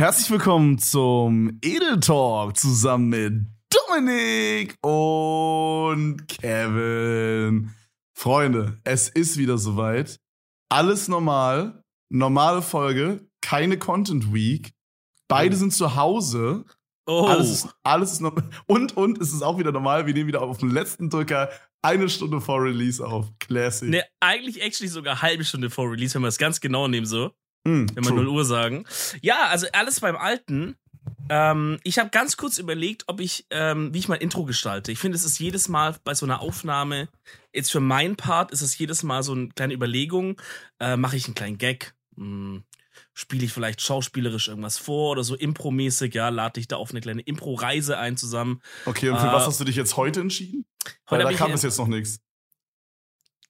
Herzlich willkommen zum Edel Talk zusammen mit Dominik und Kevin. Freunde, es ist wieder soweit. Alles normal, normale Folge, keine Content Week. Beide sind zu Hause. Oh. Alles ist, alles ist noch, und, und es ist auch wieder normal. Wir nehmen wieder auf den letzten Drücker eine Stunde vor Release auf. Classic. Ne, eigentlich actually sogar eine halbe Stunde vor Release, wenn wir es ganz genau nehmen, so. Mm, Wenn wir true. 0 Uhr sagen. Ja, also alles beim Alten. Ähm, ich habe ganz kurz überlegt, ob ich, ähm, wie ich mein Intro gestalte. Ich finde, es ist jedes Mal bei so einer Aufnahme, jetzt für meinen Part, ist es jedes Mal so eine kleine Überlegung. Äh, Mache ich einen kleinen Gag? Hm, Spiele ich vielleicht schauspielerisch irgendwas vor oder so impromäßig? Ja, lade ich da auf eine kleine Impro-Reise ein zusammen. Okay, und für Äh, was hast du dich jetzt heute entschieden? Weil Heute da hab ich, kam bis jetzt noch nichts.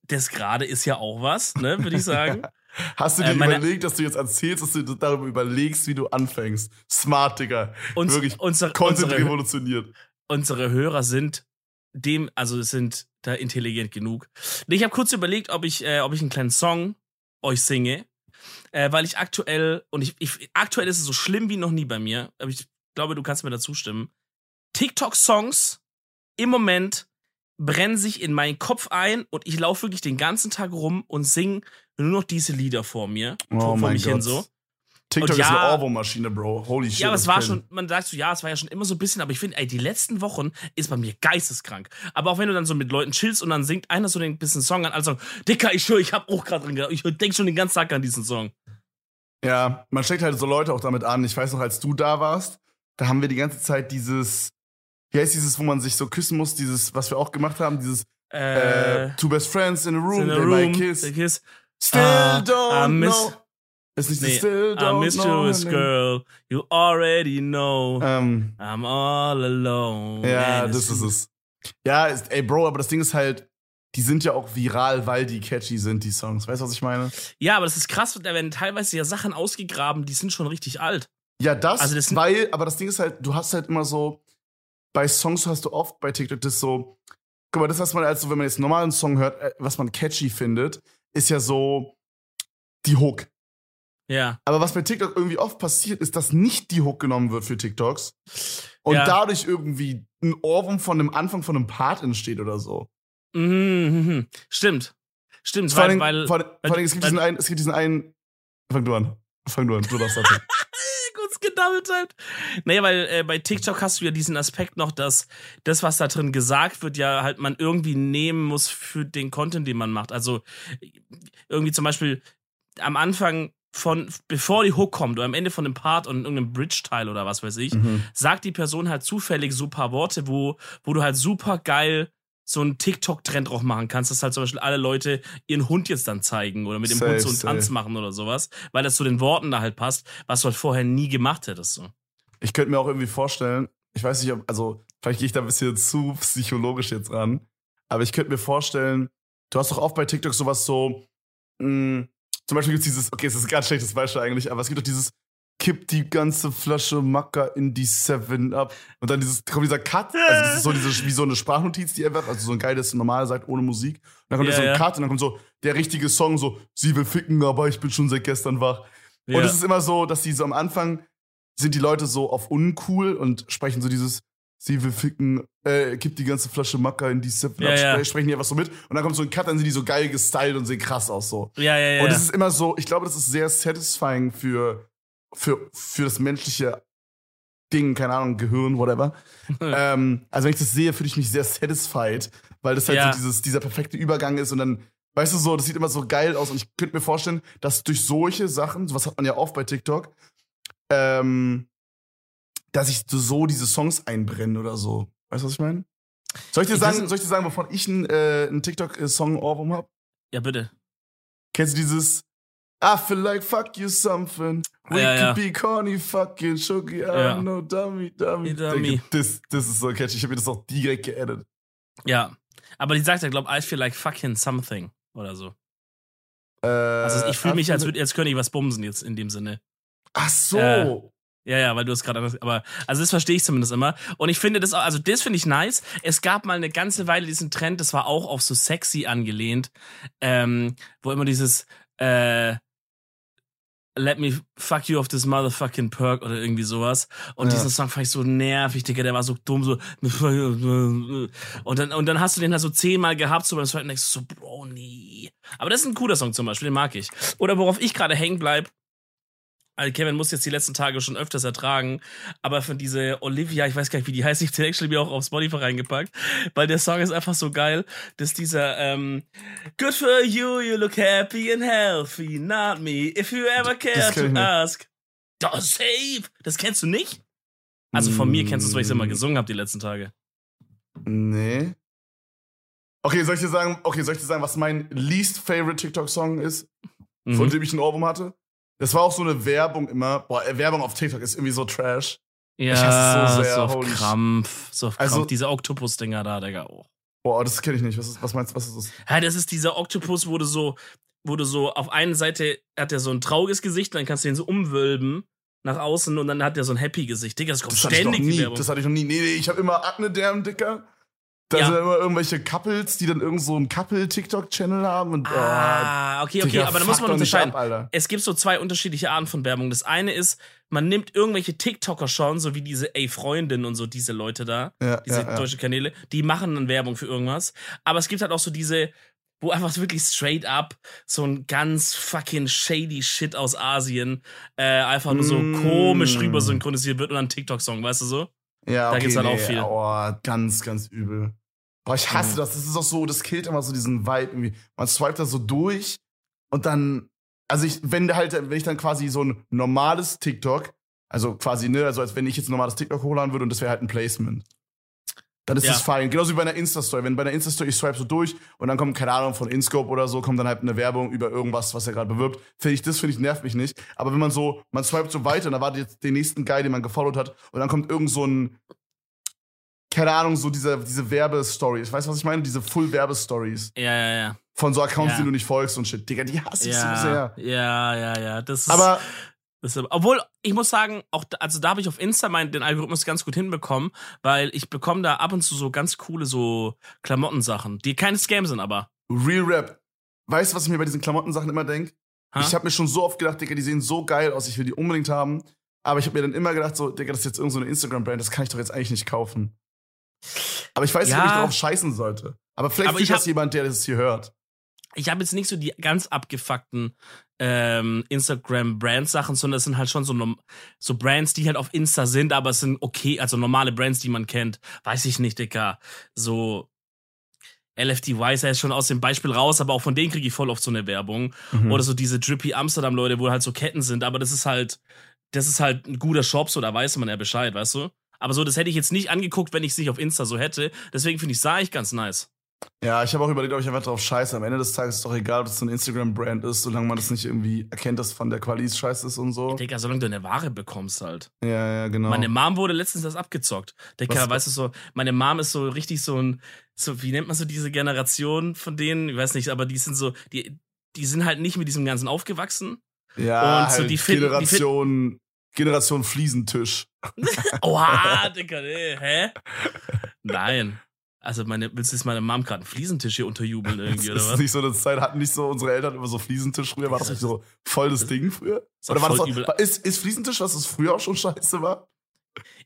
Das gerade ist ja auch was, ne, würde ich sagen. Hast du dir Äh, überlegt, dass du jetzt erzählst, dass du darüber überlegst, wie du anfängst? Smart, Digga. Uns, Wirklich unsere, Content unsere, revolutioniert. unsere Hörer sind dem, also sind da intelligent genug. Ich habe kurz überlegt, ob ich, äh, ob ich einen kleinen Song euch singe, äh, weil ich aktuell und ich, ich aktuell ist es so schlimm wie noch nie bei mir. Aber ich glaube, du kannst mir dazu stimmen. TikTok-Songs im Moment brennen sich in meinen Kopf ein und ich laufe wirklich den ganzen Tag rum und singe nur noch diese Lieder vor mir, Oh vor, mein mich hin Gott. so. TikTok Und ist eine ja- Ohrwurmmaschine, Bro. Holy shit. Ja, aber es war schon, man sagt so, ja, es war ja schon immer so ein bisschen, aber ich finde, ey, die letzten Wochen ist bei mir geisteskrank. Aber auch wenn du dann so mit Leuten chillst und dann singt einer so den bisschen Song an, also, Dicker, ich schwöre, ich hab auch gerade dran gedacht, ich denk schon den ganzen Tag an diesen Song. Ja, man steckt halt so Leute auch damit an. Ich weiß noch, als du da warst, da haben wir die ganze Zeit dieses, wie heißt dieses, wo man sich so küssen muss, dieses, was wir auch gemacht haben, dieses äh, Äh, Two Best Friends in a Room, in a they room, kiss. the kiss. Still Ah, don't I know. Ist nicht Nee, Still I don't miss know. you girl, you already know, Ähm, I'm all alone. Ja, das ist es. Ja, ist, ey, Bro, aber das Ding ist halt, die sind ja auch viral, weil die catchy sind, die Songs. Weißt du, was ich meine? Ja, aber das ist krass, da werden teilweise ja Sachen ausgegraben, die sind schon richtig alt. Ja, das, Also das weil, aber das Ding ist halt, du hast halt immer so, bei Songs hast du oft bei TikTok das so, guck mal, das, was man als so, wenn man jetzt einen normalen Song hört, äh, was man catchy findet, ist ja so die Hook. Ja. Aber was bei TikTok irgendwie oft passiert, ist, dass nicht die Hook genommen wird für TikToks und Ja. dadurch irgendwie ein Ohrwurm von dem Anfang von einem Part entsteht oder so. Mhm, mhm, mhm. Stimmt. Stimmt, Vor weil, allem, weil, vor, allem- vor allem, es gibt weil- diesen einen, es gibt diesen einen, fang du an. Fang du an, du darfst das. Kurz gedoubletapt. Naja, weil äh, bei TikTok hast du ja diesen Aspekt noch, dass das, was da drin gesagt wird, ja halt man irgendwie nehmen muss für den Content, den man macht. Also irgendwie zum Beispiel am Anfang von, bevor die Hook kommt oder am Ende von dem Part und irgendeinem Bridge-Teil oder was weiß ich, Mhm. sagt die Person halt zufällig so ein paar Worte, wo, wo du halt super geil so einen TikTok-Trend drauf machen kannst, dass halt zum Beispiel alle Leute ihren Hund jetzt dann zeigen oder mit dem Safe, Hund so einen Tanz safe. machen oder sowas, weil das zu den Worten da halt passt, was du halt vorher nie gemacht hättest. So. Ich könnte mir auch irgendwie vorstellen, ich weiß nicht, ob, also, vielleicht gehe ich da ein bisschen zu psychologisch jetzt ran, aber ich könnte mir vorstellen, du hast doch oft bei TikTok sowas so, mh, zum Beispiel gibt es dieses, okay, es ist ein ganz schlechtes Beispiel eigentlich, aber es gibt doch dieses, kipp die ganze Flasche Macker in die Seven up und dann dieses, kommt dieser Cut, also das ist so diese, wie so eine Sprachnotiz, die einfach, also so ein geiles, normal sagt, ohne Musik. Und dann kommt Ja, so ein ja. Cut und dann kommt so der richtige Song, so, sie will ficken, aber ich bin schon seit gestern wach. Ja. Und es ist immer so, dass die so am Anfang sind die Leute so auf uncool und sprechen so dieses, sie will ficken, äh, gibt die ganze Flasche Macker in die Seven ab, ja. spre- sprechen die einfach so mit. Und dann kommt so ein Cut, dann sind die so geil gestylt und sehen krass aus so. ja, ja, ja. Und es ist immer so, ich glaube, das ist sehr satisfying für, für, für das menschliche Ding, keine Ahnung, Gehirn, whatever. ähm, also wenn ich das sehe, fühle ich mich sehr satisfied, weil das halt Ja. so dieses, dieser perfekte Übergang ist und dann, weißt du so, das sieht immer so geil aus und ich könnte mir vorstellen, dass durch solche Sachen, sowas hat man ja oft bei TikTok, ähm, dass ich so diese Songs einbrenne oder so. Weißt du, was ich meine? Soll ich dir sagen, soll ich dir sagen, wovon ich einen, äh, einen TikTok-Song Ohrwurm hab? ja, bitte. Kennst du dieses I feel like fuck you something. We Ja, could ja. be corny fucking sugar. I Ja. don't know, dummy, dummy. Dummy. Das, das ist so catchy. Ich habe mir das auch direkt geedit. Ja. Aber die sagt ja, glaub, I feel like fucking something oder so. Äh, Also ich fühle mich, als, würd, als könnte ich was bumsen jetzt in dem Sinne. Ach so. Äh, Ja, ja, weil du es gerade anders. Aber also das verstehe ich zumindest immer. Und ich finde das auch, also das finde ich nice. Es gab mal eine ganze Weile diesen Trend, das war auch auf so sexy angelehnt, ähm, wo immer dieses äh, Let me fuck you off this motherfucking perk oder irgendwie sowas. Und Ja. diesen Song fand ich so nervig, Digga, der war so dumm, so. Und dann, und dann hast du den halt so zehnmal gehabt, so beim zweiten denkst du so, Bro, nee. Aber das ist ein cooler Song zum Beispiel, den mag ich. Oder worauf ich gerade hängen bleib, also Kevin muss jetzt die letzten Tage schon öfters ertragen, aber von diese Olivia, ich weiß gar nicht, wie die heißt, ich habe actually mir auch auf Spotify reingepackt, weil der Song ist einfach so geil, dass dieser ähm, Good for you, you look happy and healthy, not me, if you ever care to ask. Doch, safe! Das kennst du nicht? Also von mir kennst du es, weil ich es immer Mm. gesungen habe die letzten Tage. Nee. Okay, soll ich dir sagen, okay, soll ich dir sagen, was mein least favorite TikTok-Song ist, von Mhm. dem ich einen Ohrwurm hatte? Das war auch so eine Werbung immer. Boah, äh, Werbung auf TikTok ist irgendwie so trash. Ja, ich hasse es so sehr, so auf holy sh- Krampf, so auf Also- Krampf, diese Oktopus-Dinger da, Digga, oh. Boah, das kenne ich nicht. Was, ist, was meinst du, was ist das? Ja, das ist dieser Oktopus, wo du so, wo du so auf einer Seite hat er so ein trauriges Gesicht, dann kannst du den so umwölben nach außen und dann hat er so ein Happy Gesicht. Digga, das kommt Das hatte ich noch ständig nie. Das hatte ich noch nie. Nee, nee, ich habe immer Akne Derm, Dicker. Da Ja. sind immer irgendwelche Couples, die dann irgend so einen Couple-TikTok-Channel haben und ah, okay, oh, okay, Digga, aber da muss man unterscheiden. Ab, es gibt so zwei unterschiedliche Arten von Werbung. Das eine ist, man nimmt irgendwelche TikToker schon, so wie diese Ey Freundin und so diese Leute da, Ja, diese ja, deutsche Kanäle, die machen dann Werbung für irgendwas. Aber es gibt halt auch so diese, wo einfach wirklich straight up so ein ganz fucking shady Shit aus Asien äh, einfach nur so Mm. komisch rüber synchronisiert wird und dann TikTok-Song, weißt du so? Ja, Da okay, gibt's halt auch nee, viel. Oh, ganz, ganz übel. Boah, ich hasse Mhm. das. Das ist auch so, das killt immer so diesen Vibe irgendwie. Man swipet da so durch und dann, also ich, wenn halt, wenn ich dann quasi so ein normales TikTok, also quasi, ne, also als wenn ich jetzt ein normales TikTok hochladen würde und das wäre halt ein Placement. Dann ist Ja. das fein. Genauso wie bei einer Insta-Story. Wenn bei einer Insta-Story ich swipe so durch und dann kommt, keine Ahnung, von Inscope oder so, kommt dann halt eine Werbung über irgendwas, was er gerade bewirbt. Finde ich, das finde ich, nervt mich nicht. Aber wenn man so, man swipet so weiter und dann wartet jetzt den nächsten Guy, den man gefollowt hat und dann kommt irgend so ein, keine Ahnung, so diese, diese Werbestories. Weißt du, was ich meine? Diese Full-Werbestories Ja, ja, ja. von so Accounts, Ja. denen du nicht folgst und shit. Digga, die hasse ich Ja, so sehr. ja, ja, ja. Das ist, Aber Das ist, obwohl, ich muss sagen, auch da, also da habe ich auf Insta meinen, den Algorithmus ganz gut hinbekommen, weil ich bekomme da ab und zu so ganz coole so Klamottensachen, die keine Scam sind, aber. Real Rap. Weißt du, was ich mir bei diesen Klamottensachen immer denke? Ich habe mir schon so oft gedacht, Digga, die sehen so geil aus, ich will die unbedingt haben. Aber ich habe mir dann immer gedacht, so, Digga, das ist jetzt irgendeine so eine Instagram-Brand, das kann ich doch jetzt eigentlich nicht kaufen. Aber ich weiß nicht, Ja. ob ich darauf scheißen sollte. Aber vielleicht ich das jemand, der das hier hört. ich habe jetzt nicht so die ganz abgefuckten ähm, Instagram-Brand-Sachen, sondern es sind halt schon so, so Brands, die halt auf Insta sind, aber es sind okay, also normale Brands, die man kennt. Weiß ich nicht, Dicker. So LFDY ist ja jetzt schon aus dem Beispiel raus, aber auch von denen kriege ich voll oft so eine Werbung. Mhm. Oder so diese Drippy Amsterdam-Leute, wo halt so Ketten sind, aber das ist halt, das ist halt ein guter Shop, so da weiß man ja Bescheid, weißt du? Aber so, das hätte ich jetzt nicht angeguckt, wenn ich es nicht auf Insta so hätte. Deswegen finde ich, sah ich ganz nice. Ja, ich habe auch überlegt, ob ich einfach drauf scheiße. Am Ende des Tages ist doch egal, ob das so ein Instagram-Brand ist, solange man das nicht irgendwie erkennt, dass von der Qualis scheiße ist und so. Digga, solange du eine Ware bekommst halt. Ja, ja, genau. Meine Mom wurde letztens das abgezockt. Digga, weißt du so, meine Mom ist so richtig so ein, so, wie nennt man so diese Generation von denen? Ich weiß nicht, aber die sind so, die, die sind halt nicht mit diesem Ganzen aufgewachsen. ja, und so halt die finden- die Generation, Generation Fliesentisch. Oha, Digga, nee, hä? Nein. Also meine, willst du jetzt meine Mom gerade einen Fliesentisch hier unterjubeln irgendwie, Das oder ist was? nicht so eine Zeit, hatten nicht so unsere Eltern immer so Fliesentisch früher? War das nicht so voll das Ding früher? Oder war das auch, war, ist, ist Fliesentisch, was das früher auch schon scheiße war?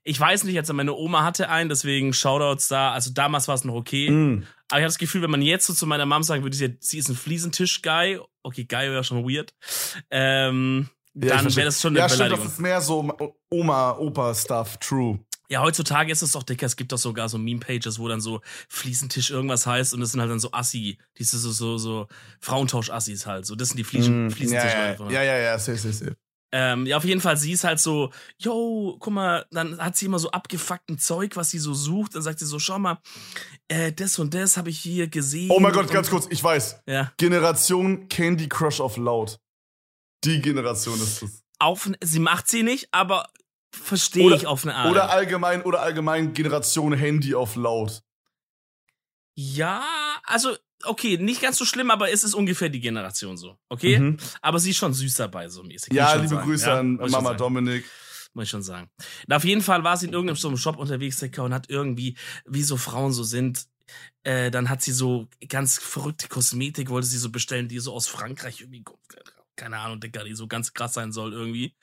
Ich weiß nicht, also meine Oma hatte einen, deswegen Shoutouts da. Also damals war es noch okay. Mhm. Aber ich habe das Gefühl, wenn man jetzt so zu meiner Mom sagen würde, sie, sie ist ein Fliesentisch-Guy, okay, Guy wäre schon weird, ähm, dann wäre das schon eine Ja, stimmt, Beleidigung. das ist mehr so Oma, Opa-Stuff, true. Ja, heutzutage ist es doch dicker. Es gibt doch sogar so Meme-Pages, wo dann so Fliesentisch irgendwas heißt und das sind halt dann so Assi. Diese so, so, so Frauentausch-Assis halt. So, das sind die Fliesen Mhm. Fliesentisch. ja, ja, ja, ja, ja, safe, safe, safe. Ähm, ja, auf jeden Fall, sie ist halt so, yo, guck mal, dann hat sie immer so abgefuckten Zeug, was sie so sucht. Dann sagt sie so, schau mal, äh, das und das habe ich hier gesehen. Oh mein Gott, ganz kurz, ich weiß. Ja. Generation Candy Crush of Loud. Die Generation ist das. Auf, sie macht sie nicht, aber verstehe ich auf eine Art. Oder allgemein, oder allgemein Generation Handy auf Laut. ja, also, okay, nicht ganz so schlimm, aber es ist ungefähr die Generation so, okay? Mhm. Aber sie ist schon süß dabei, so mäßig. Ja, liebe sagen. Grüße Ja, an muss Mama. Dominik. muss ich schon sagen. Und auf jeden Fall war sie in irgendeinem so einem Shop unterwegs, Dicker, und hat irgendwie, wie so Frauen so sind, äh, dann hat sie so ganz verrückte Kosmetik, wollte sie so bestellen, die so aus Frankreich irgendwie kommt. Keine Ahnung, Dicker, die so ganz krass sein soll irgendwie.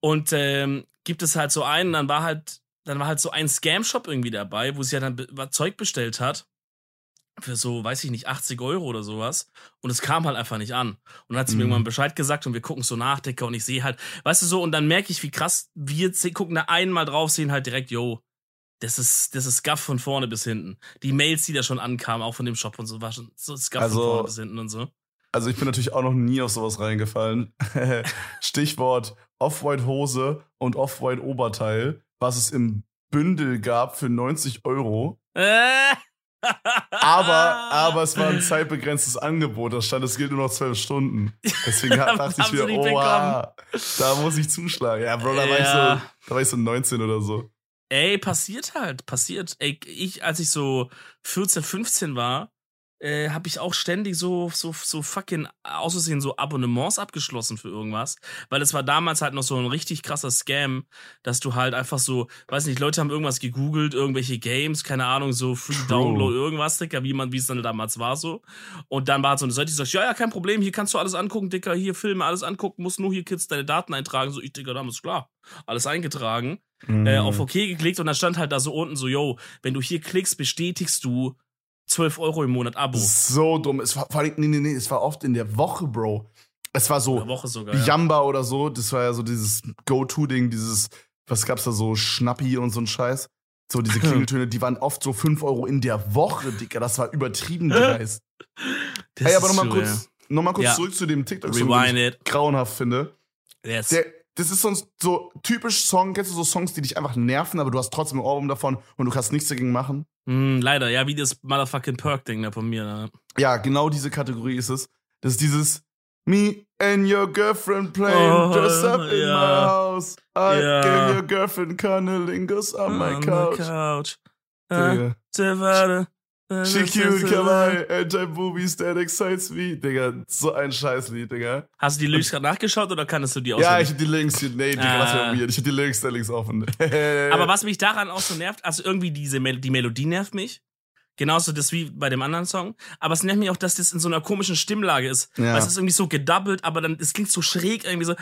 Und ähm, gibt es halt so einen, dann war halt, dann war halt so ein Scam-Shop irgendwie dabei, wo sie ja dann be Zeug bestellt hat. Für so, weiß ich nicht, 80 Euro oder sowas. Und es kam halt einfach nicht an. Und dann hat sie mir Mhm. irgendwann Bescheid gesagt und wir gucken so nach, Dicker, und ich sehe halt, weißt du so, und dann merke ich, wie krass wir gucken da einmal drauf, sehen halt direkt, yo, das ist, das ist Scuff von vorne bis hinten. Die Mails, die da schon ankamen, auch von dem Shop und so, war schon so Scuff Also- von vorne bis hinten und so. Also ich bin natürlich auch noch nie auf sowas reingefallen. Stichwort Off-White Hose und Off-White Oberteil, was es im Bündel gab für 90 Euro. Aber, aber es war ein zeitbegrenztes Angebot. Da stand, es gilt nur noch zwölf Stunden. Deswegen dachte ich mir, oh, da muss ich zuschlagen. Ja, Bro, da war, ich Ja. so, da war ich so 19 oder so. Ey, passiert halt, passiert. Ey, ich, als ich so 14, 15 war, äh, habe ich auch ständig so, so, so fucking auszusehen, so Abonnements abgeschlossen für irgendwas. Weil es war damals halt noch so ein richtig krasser Scam, dass du halt einfach so, weiß nicht, Leute haben irgendwas gegoogelt, irgendwelche Games, keine Ahnung, so Free True. Download, irgendwas, Dicker, wie man, wie es dann damals war, so. Und dann war halt so eine Seite, die sagt, ja, ja, kein Problem, hier kannst du alles angucken, Dicker, hier Filme, alles angucken, musst nur hier Kids deine Daten eintragen. So, ich, Dicker, damals klar, alles eingetragen äh, auf Mhm. OK geklickt und dann stand halt da so unten so, yo, wenn du hier klickst, bestätigst du 12 Euro im Monat Abo. So dumm. Es war vor allem, nee, nee, nee, es war oft in der Woche, Bro. Es war so Woche sogar. Ja. Jamba oder so. Das war ja so dieses Go-To-Ding, dieses, was gab's da so, Schnappi und so ein Scheiß. So diese Klingeltöne, die waren oft so 5 Euro in der Woche, Dicker. Das war übertrieben dreist. Das Ey, aber nochmal kurz, noch mal kurz Ja. zurück zu dem tiktok den Rewind ich it. grauenhaft finde. Yes. Der, das ist sonst so typisch Song, kennst du so Songs, die dich einfach nerven, aber du hast trotzdem ein Ohrwurm davon und du kannst nichts dagegen machen? Hm, leider, ja, wie das Motherfucking Perk-Ding da von mir. Ne? Ja, genau diese Kategorie ist es. Das ist dieses Me and your girlfriend playing Oh, dress up in ja. my house. I Ja. gave your girlfriend cunnilingus on my On couch. couch. Äh, Digga. Tevada. She cute, kawaii, anti-boobies, that excites me. Digga, so ein Scheißlied, Digga. Hast du die Lyrics gerade nachgeschaut oder kannst du die Ja, auswendig? ich hab die Links. Nee, Digga, lass Ah. mir weird. Ich hab die Links da links offen. Aber was mich daran auch so nervt, also irgendwie diese Mel die Melodie nervt mich. Genauso das wie bei dem anderen Song. Aber es nervt mich auch, dass das in so einer komischen Stimmlage ist. Ja. Weil es ist irgendwie so gedoubled, aber dann, es klingt so schräg irgendwie so.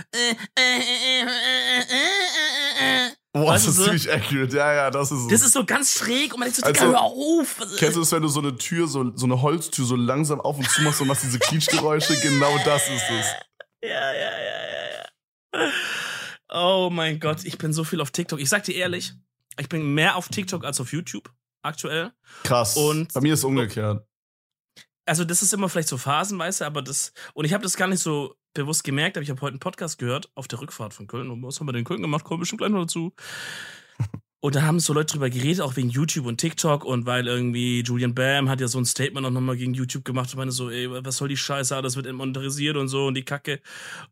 äh, Boah, weißt das ist so? ziemlich accurate. Ja, ja, das ist es. Das ist so ganz schräg und man denkt so, Also, Digga, hör auf. Kennst du das, wenn du so eine Tür, so, so eine Holztür so langsam auf und zu machst und machst diese Quietschgeräusche? genau das ist es. Ja, ja, ja, ja, ja. Oh mein Gott, ich bin so viel auf TikTok. Ich sag dir ehrlich, ich bin mehr auf TikTok als auf YouTube aktuell. Krass. Und- Bei mir ist es umgekehrt. also das ist immer vielleicht so phasenweise, aber das und ich habe das gar nicht so bewusst gemerkt, aber ich habe heute einen Podcast gehört auf der Rückfahrt von Köln. Und was haben wir denn in Köln gemacht? Kommen wir bestimmt gleich noch dazu. Und da haben so Leute drüber geredet, auch wegen YouTube und TikTok und weil irgendwie Julian Bam hat ja so ein Statement auch nochmal gegen YouTube gemacht und meine so, ey, was soll die Scheiße, alles wird monetarisiert und so und die Kacke.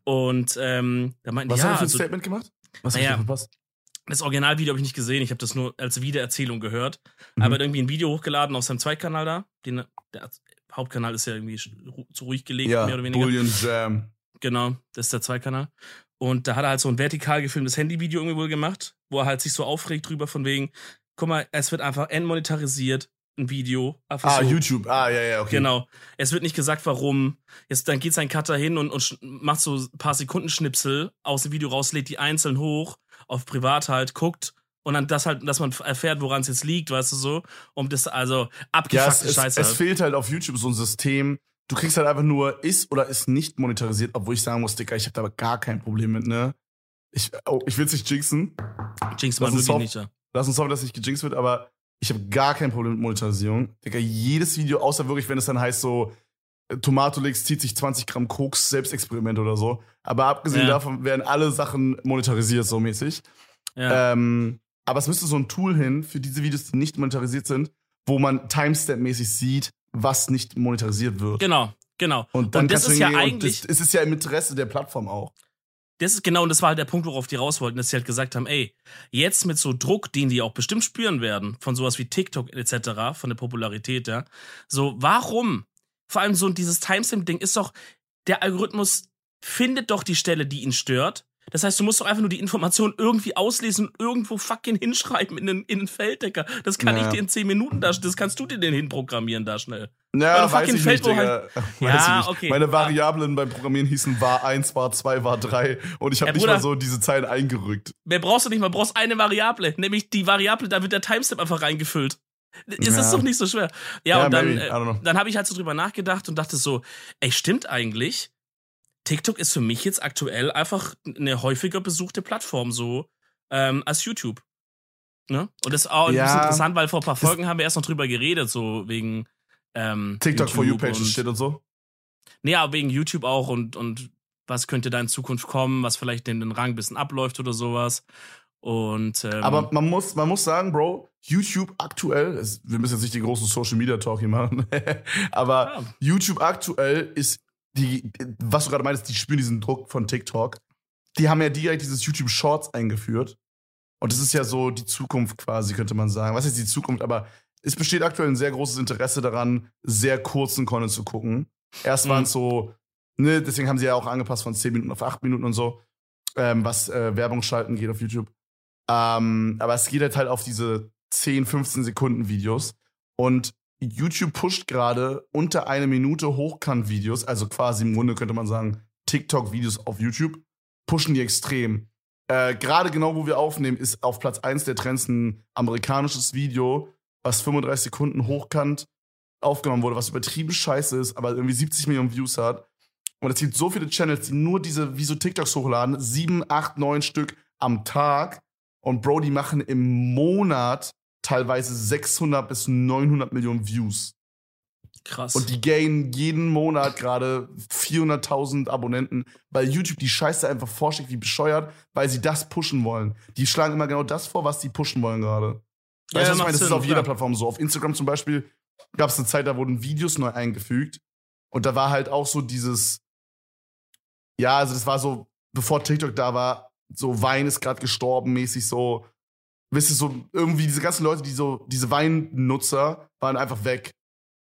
Und ähm, da meinten Was die, hat ja, er für ein also, Statement gemacht? Was Naja. ich da verpasst? das Originalvideo habe ich nicht gesehen, ich habe das nur als Wiedererzählung gehört. Mhm. Aber irgendwie ein Video hochgeladen auf seinem Zweitkanal da. Den, der Hauptkanal ist ja irgendwie zu ruhig gelegt, Ja, mehr oder weniger. Bullion Jam. Genau, das ist der Zweikanal. Und da hat er halt so ein vertikal gefilmtes Handyvideo irgendwie wohl gemacht, wo er halt sich so aufregt drüber von wegen, guck mal, es wird einfach entmonetarisiert, ein Video. Ah, so, YouTube. Ah, ja, ja, okay. Genau. Es wird nicht gesagt, warum. Jetzt, dann geht sein Cutter hin und, und macht so ein paar Sekundenschnipsel aus dem Video raus, lädt die einzeln hoch, auf privat halt, guckt und dann das halt, dass man erfährt, woran es jetzt liegt, weißt du so. Um das, also, Ja, es, abgefuckte es, Scheiße. es halt. fehlt halt auf YouTube so ein System. Du kriegst halt einfach nur ist oder ist nicht monetarisiert, obwohl ich sagen muss, Digga, ich habe da aber gar kein Problem mit, ne? Ich, oh, ich will es nicht jinxen. Jinx man wirklich nicht. Ja. Lass uns hoffen, dass nicht gejinxt wird, aber ich habe gar kein Problem mit Monetarisierung. Digga, jedes Video, außer wirklich, wenn es dann heißt so, äh, Tomatolix zieht sich 20 Gramm Koks, Selbstexperiment oder so. Aber abgesehen Ja. davon werden alle Sachen monetarisiert, so mäßig. Ja. Ähm, aber es müsste so ein Tool hin für diese Videos, die nicht monetarisiert sind, wo man Timestamp-mäßig sieht, was nicht monetarisiert wird. genau, genau. Und dann Und das ist ja eigentlich- Das, es ist ja im Interesse der Plattform auch. Das ist genau, und das war halt der Punkt, worauf die raus wollten, dass sie halt gesagt haben, ey, jetzt mit so Druck, den die auch bestimmt spüren werden, von sowas wie TikTok etc., von der Popularität, ja, so, warum? Vor allem so dieses Timestamp-Ding ist doch, der Algorithmus findet doch die Stelle, die ihn stört. Das heißt, du musst doch einfach nur die Information irgendwie auslesen und irgendwo fucking hinschreiben in den, in den Felddecker. Das kann Ja. ich dir in 10 Minuten da, das kannst du dir denn hinprogrammieren da schnell. Ja, weiß ich nicht, Digga. Halt, ja, nicht. okay. Meine Variablen beim Programmieren hießen war 1, war 2, war 3 und ich habe nicht mal so diese Zeilen eingerückt. Mehr brauchst du nicht, man brauchst eine Variable, nämlich die Variable, da wird der Timestamp einfach reingefüllt. Ist ja. doch nicht so schwer. Ja, ja und dann, äh, dann habe ich halt so drüber nachgedacht und dachte so, ey, stimmt eigentlich. TikTok ist für mich jetzt aktuell einfach eine häufiger besuchte Plattform, so ähm, als YouTube. Ne? Und das ist auch ja. interessant, weil vor ein paar Folgen haben wir erst noch drüber geredet, so wegen ähm, TikTok for You Pages steht und so. Nee, aber wegen YouTube auch und, und was könnte da in Zukunft kommen, was vielleicht in den Rang ein bisschen abläuft oder sowas. Und, ähm, aber man muss, man muss sagen, Bro, YouTube aktuell, wir müssen jetzt nicht die großen Social Media Talk hier machen, aber ja. YouTube aktuell ist die, was du gerade meintest, die spüren diesen Druck von TikTok. Die haben ja direkt dieses YouTube Shorts eingeführt. Und das ist ja so die Zukunft quasi, könnte man sagen. Was ist die Zukunft? Aber es besteht aktuell ein sehr großes Interesse daran, sehr kurzen Content zu gucken. Erst mhm. waren es so, ne, deswegen haben sie ja auch angepasst von 10 Minuten auf 8 Minuten und so, ähm, was äh, Werbung schalten geht auf YouTube. Ähm, aber es geht halt halt auf diese 10, 15 Sekunden Videos. Und YouTube pusht gerade unter eine Minute Hochkant-Videos, also quasi im Grunde könnte man sagen, TikTok-Videos auf YouTube, pushen die extrem. Äh, gerade genau, wo wir aufnehmen, ist auf Platz 1 der Trends ein amerikanisches Video, was 35 Sekunden hochkant aufgenommen wurde, was übertrieben scheiße ist, aber irgendwie 70 Millionen Views hat. Und es gibt so viele Channels, die nur diese, wie so TikToks hochladen, sieben, acht, neun Stück am Tag. Und Bro, die machen im Monat teilweise 600 bis 900 Millionen Views. Krass. Und die gainen jeden Monat gerade 400.000 Abonnenten, weil YouTube die Scheiße einfach vorschlägt, wie bescheuert, weil sie das pushen wollen. Die schlagen immer genau das vor, was sie pushen wollen gerade. Ja, weißt du, was ich meine? Das Sinn, ist auf jeder Plattform so. Auf Instagram zum Beispiel gab es eine Zeit, da wurden Videos neu eingefügt. Und da war halt auch so dieses, ja, also das war so, bevor TikTok da war, so Wein ist gerade gestorben, mäßig so, wisst ihr, so irgendwie diese ganzen Leute, die so, diese Weinnutzer waren einfach weg.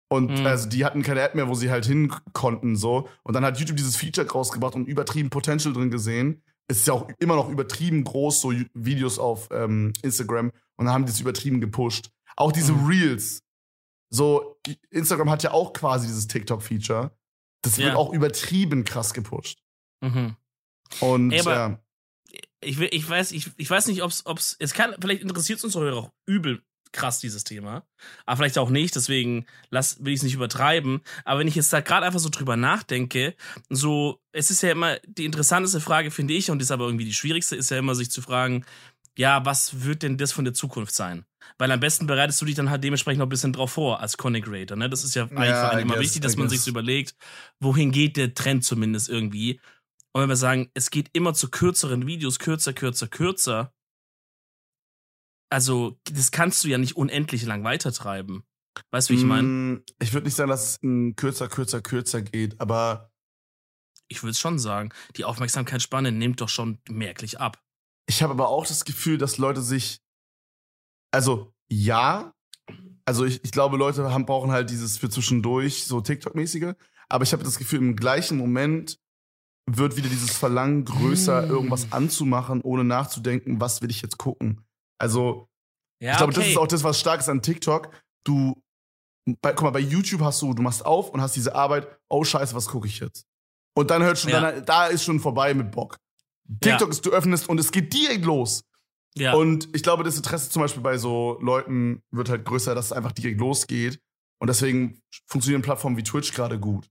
Und mhm. also die hatten keine App mehr, wo sie halt hin konnten, so. Und dann hat YouTube dieses Feature rausgebracht und übertrieben Potential drin gesehen. Es ist ja auch immer noch übertrieben groß, so Videos auf ähm, Instagram. Und dann haben die es übertrieben gepusht. Auch diese mhm. Reels. So, Instagram hat ja auch quasi dieses TikTok-Feature. Das wird ja. auch übertrieben krass gepusht. Mhm. Und Ey, ja ich, ich weiß, ich, ich weiß nicht, ob es, es kann, vielleicht interessiert es uns auch übel krass, dieses Thema. Aber vielleicht auch nicht, deswegen lass, will ich es nicht übertreiben. Aber wenn ich jetzt da gerade einfach so drüber nachdenke, so, es ist ja immer die interessanteste Frage, finde ich, und ist aber irgendwie die schwierigste, ist ja immer sich zu fragen, ja, was wird denn das von der Zukunft sein? Weil am besten bereitest du dich dann halt dementsprechend noch ein bisschen drauf vor als Content Creator. Ne? Das ist ja eigentlich ja, immer guess, wichtig, dass man sich überlegt, wohin geht der Trend zumindest irgendwie. Und wenn wir sagen, es geht immer zu kürzeren Videos, kürzer, kürzer, kürzer, also das kannst du ja nicht unendlich lang weitertreiben. Weißt du, wie ich meine? Mm, ich würde nicht sagen, dass es in kürzer, kürzer, kürzer geht, aber. Ich würde es schon sagen. Die Aufmerksamkeitsspanne nimmt doch schon merklich ab. Ich habe aber auch das Gefühl, dass Leute sich. Also, ja. Also, ich, ich glaube, Leute haben, brauchen halt dieses für zwischendurch, so TikTok-mäßige. Aber ich habe das Gefühl, im gleichen Moment wird wieder dieses Verlangen größer, irgendwas anzumachen, ohne nachzudenken, was will ich jetzt gucken. Also, ja, ich glaube, okay. das ist auch das, was stark ist an TikTok. Du, bei, guck mal, bei YouTube hast du, du machst auf und hast diese Arbeit, oh scheiße, was gucke ich jetzt? Und dann hört schon, ja. dann, da ist schon vorbei mit Bock. TikTok ja. ist, du öffnest und es geht direkt los. Ja. Und ich glaube, das Interesse zum Beispiel bei so Leuten wird halt größer, dass es einfach direkt losgeht. Und deswegen funktionieren Plattformen wie Twitch gerade gut.